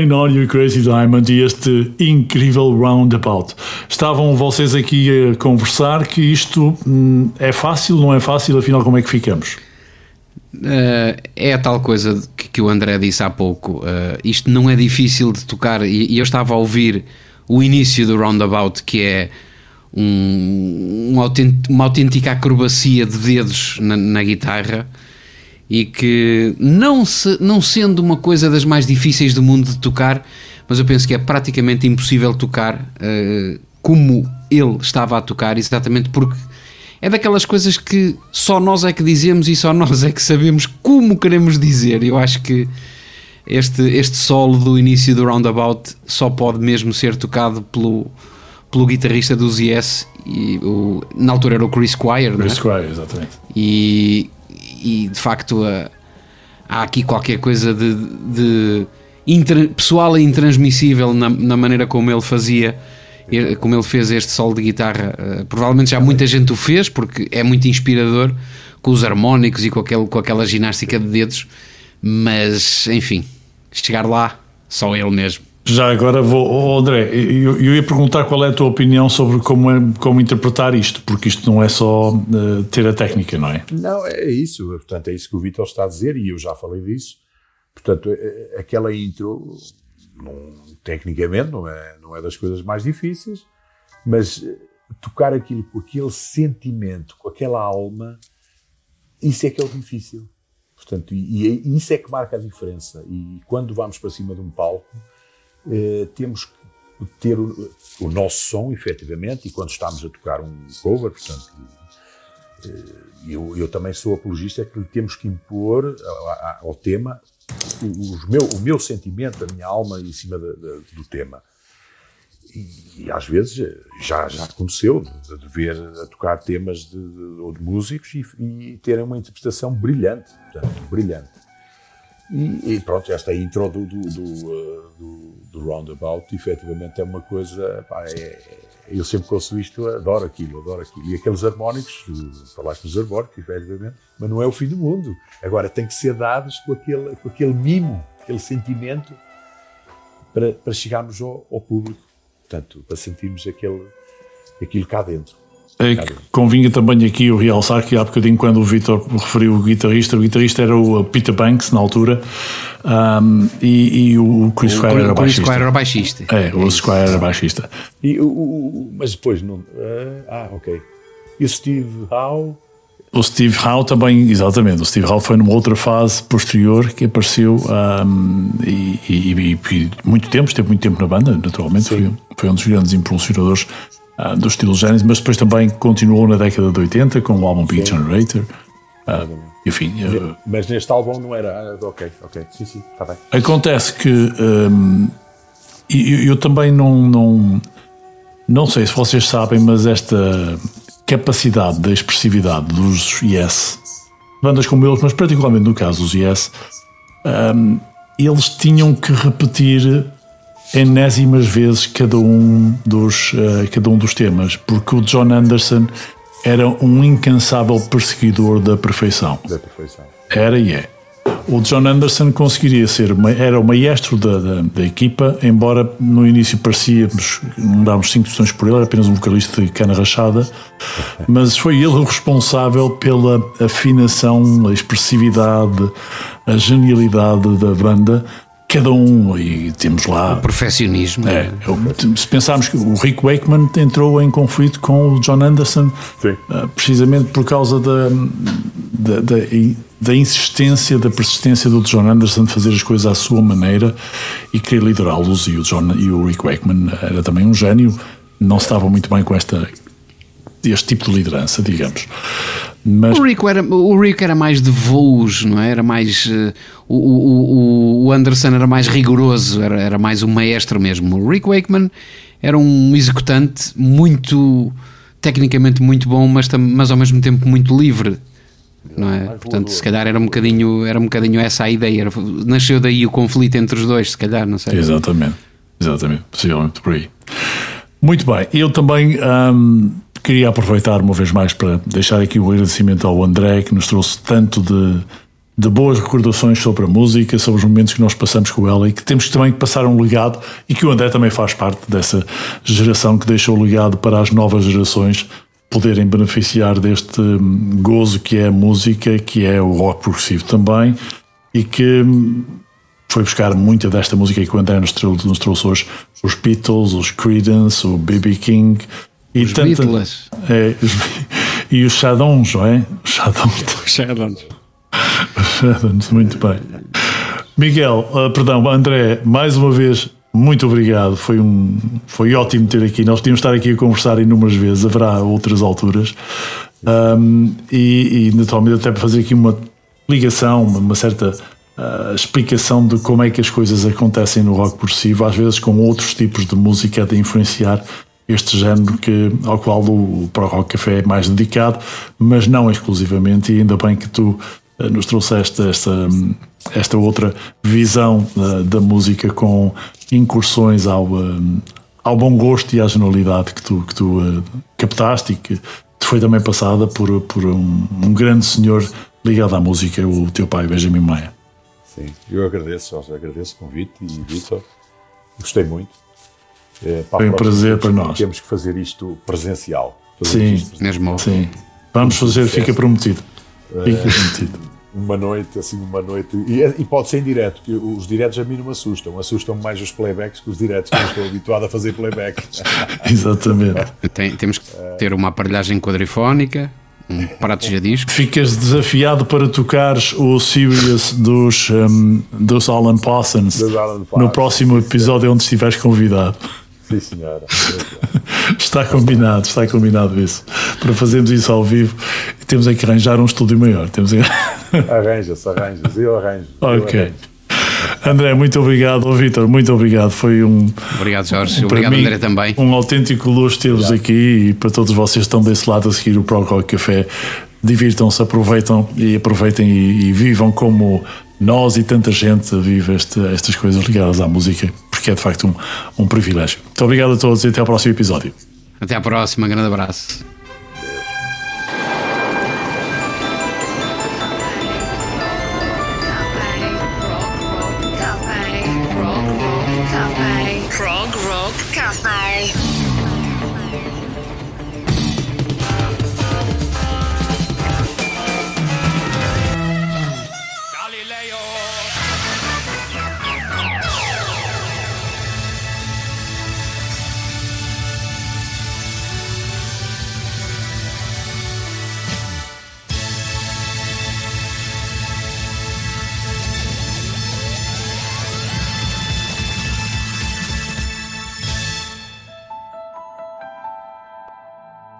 Shine on You Crazy Diamond e este incrível roundabout. Estavam vocês aqui a conversar que isto hum, é fácil, não é fácil, afinal como é que ficamos? Uh, é a tal coisa que, que o André disse há pouco. Uh, isto não é difícil de tocar, e, e eu estava a ouvir o início do roundabout, que é um, um uma autêntica acrobacia de dedos na, na guitarra e que não, se, não sendo uma coisa das mais difíceis do mundo de tocar, mas eu penso que é praticamente impossível tocar eh, como ele estava a tocar, exatamente porque é daquelas coisas que só nós é que dizemos e só nós é que sabemos como queremos dizer. Eu acho que este, este solo do início do roundabout só pode mesmo ser tocado pelo, pelo guitarrista dos Yes, e o, na altura era o Chris Squire, não é? Chris Squire, exatamente. e, e de facto há aqui qualquer coisa de, de intra- pessoal e intransmissível na, na maneira como ele fazia como ele fez este solo de guitarra. Eh, provavelmente já muita gente o fez porque é muito inspirador com os harmónicos e com, aquele, com aquela ginástica de dedos mas enfim chegar lá só ele mesmo Já agora vou, oh, André, eu, eu ia perguntar qual é a tua opinião sobre como, é- como interpretar isto, porque isto não é só eh, ter a técnica, não é? Não, é isso. Portanto, é isso que o Vitor está a dizer e eu já falei disso. Portanto, é- é- aquela intro, não- tecnicamente, não é, não é das coisas mais difíceis, mas eh, tocar aquilo com aquele sentimento, com aquela alma, isso é que é o difícil. Portanto, e, e isso é que marca a diferença. E quando vamos para cima de um palco, eh, temos que ter o, o nosso som, efetivamente, e quando estamos a tocar um cover, portanto, eh, eu, eu também sou apologista que temos que impor a- a- ao tema o, meu, o meu sentimento, a minha alma em cima da- da- do tema. E, e às vezes eh, já, já aconteceu de, de ver a tocar temas de, de- ou de músicos e, e terem uma interpretação brilhante, portanto, brilhante. E, e pronto, esta intro do, do, do, do, do Roundabout, efetivamente, é uma coisa. pá, é- é- eu sempre ouço isto, adoro aquilo, adoro aquilo. E aqueles harmónicos, falaste dos harmónicos, efetivamente, mas não é o fim do mundo. Agora, tem que ser dados com aquele, com aquele mimo, aquele sentimento, para, para chegarmos ao, ao público. Portanto, para sentirmos aquele, aquilo cá dentro. É que convinha também aqui o realçar que há bocadinho quando o Vitor referiu o guitarrista, o guitarrista era o Peter Banks na altura ahm, e, e o Chris O Squire era Chris baixista. Squire era baixista. É, o Squire era baixista. E, o- o- o- mas depois não. ah, ah, ok. E o Steve Howe. O Steve Howe também, exatamente, o Steve Howe foi numa outra fase posterior que apareceu e, e- e- e muito tempo, esteve muito tempo na banda, naturalmente, foi, foi um dos grandes impulsionadores ah, do estilo Genesis, mas depois também continuou na década de 80 com o álbum Beat Generator. Ah, enfim, eh, Mas neste álbum não era. ah, ok, ok. Sim, sim, está bem. Acontece que e eu, eu também não, não, não sei se vocês sabem, mas esta capacidade da expressividade dos Yes, bandas como eles, mas particularmente no caso dos Yes, hum, eles tinham que repetir enésimas vezes cada um dos, eh, cada um dos temas, porque o John Anderson era um incansável perseguidor da perfeição. Da perfeição. Era e é. O John Anderson conseguiria ser, era o maestro da, da, da equipa, embora no início parecíamos, não dávamos cinco tostões por ele, era apenas um vocalista de cana rachada, mas foi ele o responsável pela afinação, a expressividade, a genialidade da banda. Cada um, e temos lá. O perfeccionismo. É, eu- se pensarmos que o Rick Wakeman entrou em conflito com o John Anderson, ah, precisamente por causa da, da, da, da insistência, da persistência do John Anderson de fazer as coisas à sua maneira e querer liderá-los. E o, John, e o Rick Wakeman era também um gênio, não se estava muito bem com esta, este tipo de liderança, digamos. Mas O, Rick era, o Rick era mais de voos, não é? Era mais. eh, o, o, o Anderson era mais rigoroso, era, era mais um maestro mesmo. O Rick Wakeman era um executante muito. tecnicamente muito bom, mas, mas ao mesmo tempo muito livre. Não é? Portanto, se calhar era um bocadinho, era um bocadinho essa a ideia. Era- nasceu daí o conflito entre os dois, se calhar, não sei. Exatamente, exatamente, possivelmente por aí. Muito bem, eu também hum, queria aproveitar uma vez mais para deixar aqui o agradecimento ao André que nos trouxe tanto de de boas recordações sobre a música, sobre os momentos que nós passamos com ela e que temos também que passar um legado e que o André também faz parte dessa geração que deixou o legado para as novas gerações poderem beneficiar deste hum, gozo que é a música, que é o rock progressivo também e que hum, foi buscar muita desta música que o André nos, trou- nos trouxe hoje, os Beatles, os Creedence, o B.B. King e Os tanta- Beatles. é, os- *laughs* e os Shadons, não é? Os Shadons. *laughs* Shadows. Shadows, muito bem. Miguel, ah, perdão, André, mais uma vez, muito obrigado. Foi, um, foi ótimo ter aqui. Nós podíamos estar aqui a conversar inúmeras vezes, haverá outras alturas. Ahm, e, e, naturalmente, até para fazer aqui uma ligação, uma, uma certa ah, explicação de como é que as coisas acontecem no rock progressivo, às vezes com outros tipos de música de influenciar este género que, ao qual o Pro Rock Café é mais dedicado, mas não exclusivamente, e ainda bem que tu eh, nos trouxeste esta, esta outra visão eh, da música com incursões ao, hum, ao bom gosto e à generalidade que tu, que tu eh, captaste e que te foi também passada por, por um, um grande senhor ligado à música, o teu pai, Benjamin Maia. Sim, eu agradeço, Jorge, agradeço o convite e Vitor, gostei muito. Eh, para Foi um prazer temos- para nós. Temos que fazer isto presencial. Fazer Sim, isto presencial. sim. Vamos fazer, fica prometido. Fica Eh, prometido. Uma noite, assim, uma noite. E, e pode ser em direto, que os diretos a mim não me assustam. Assustam mais os playbacks que os diretos, que eu estou habituado a fazer playback. *laughs* Exatamente. Tem- temos que ter uma aparelhagem quadrifónica, um prato de disco. Ficas desafiado para tocares o Sirius dos, um, dos Alan Parsons Dos Alan no Parsons, próximo episódio onde estiveres convidado. Sim, senhora. Está combinado, está combinado isso. Para fazermos isso ao vivo, temos é que arranjar um estúdio maior. Temos é- Arranja-se, *laughs* arranja-se. Eu arranjo. eu ok. arranjo. André, muito obrigado. Ô, Vitor, muito obrigado. Foi um. Obrigado, Jorge. para Obrigado, mim, André, também. Um autêntico luxo ter-vos aqui e para todos vocês que estão desse lado a seguir o Pro Rock Café. Divirtam-se, aproveitam e aproveitem e, e vivam como nós e tanta gente vive este- estas coisas ligadas à música, porque é de facto um, um privilégio. Muito obrigado a todos e até ao próximo episódio. Até à próxima. Grande abraço.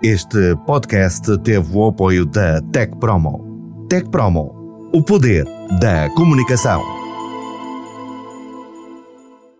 Este podcast teve o apoio da Tech Promo. Tech Promo, o poder da comunicação.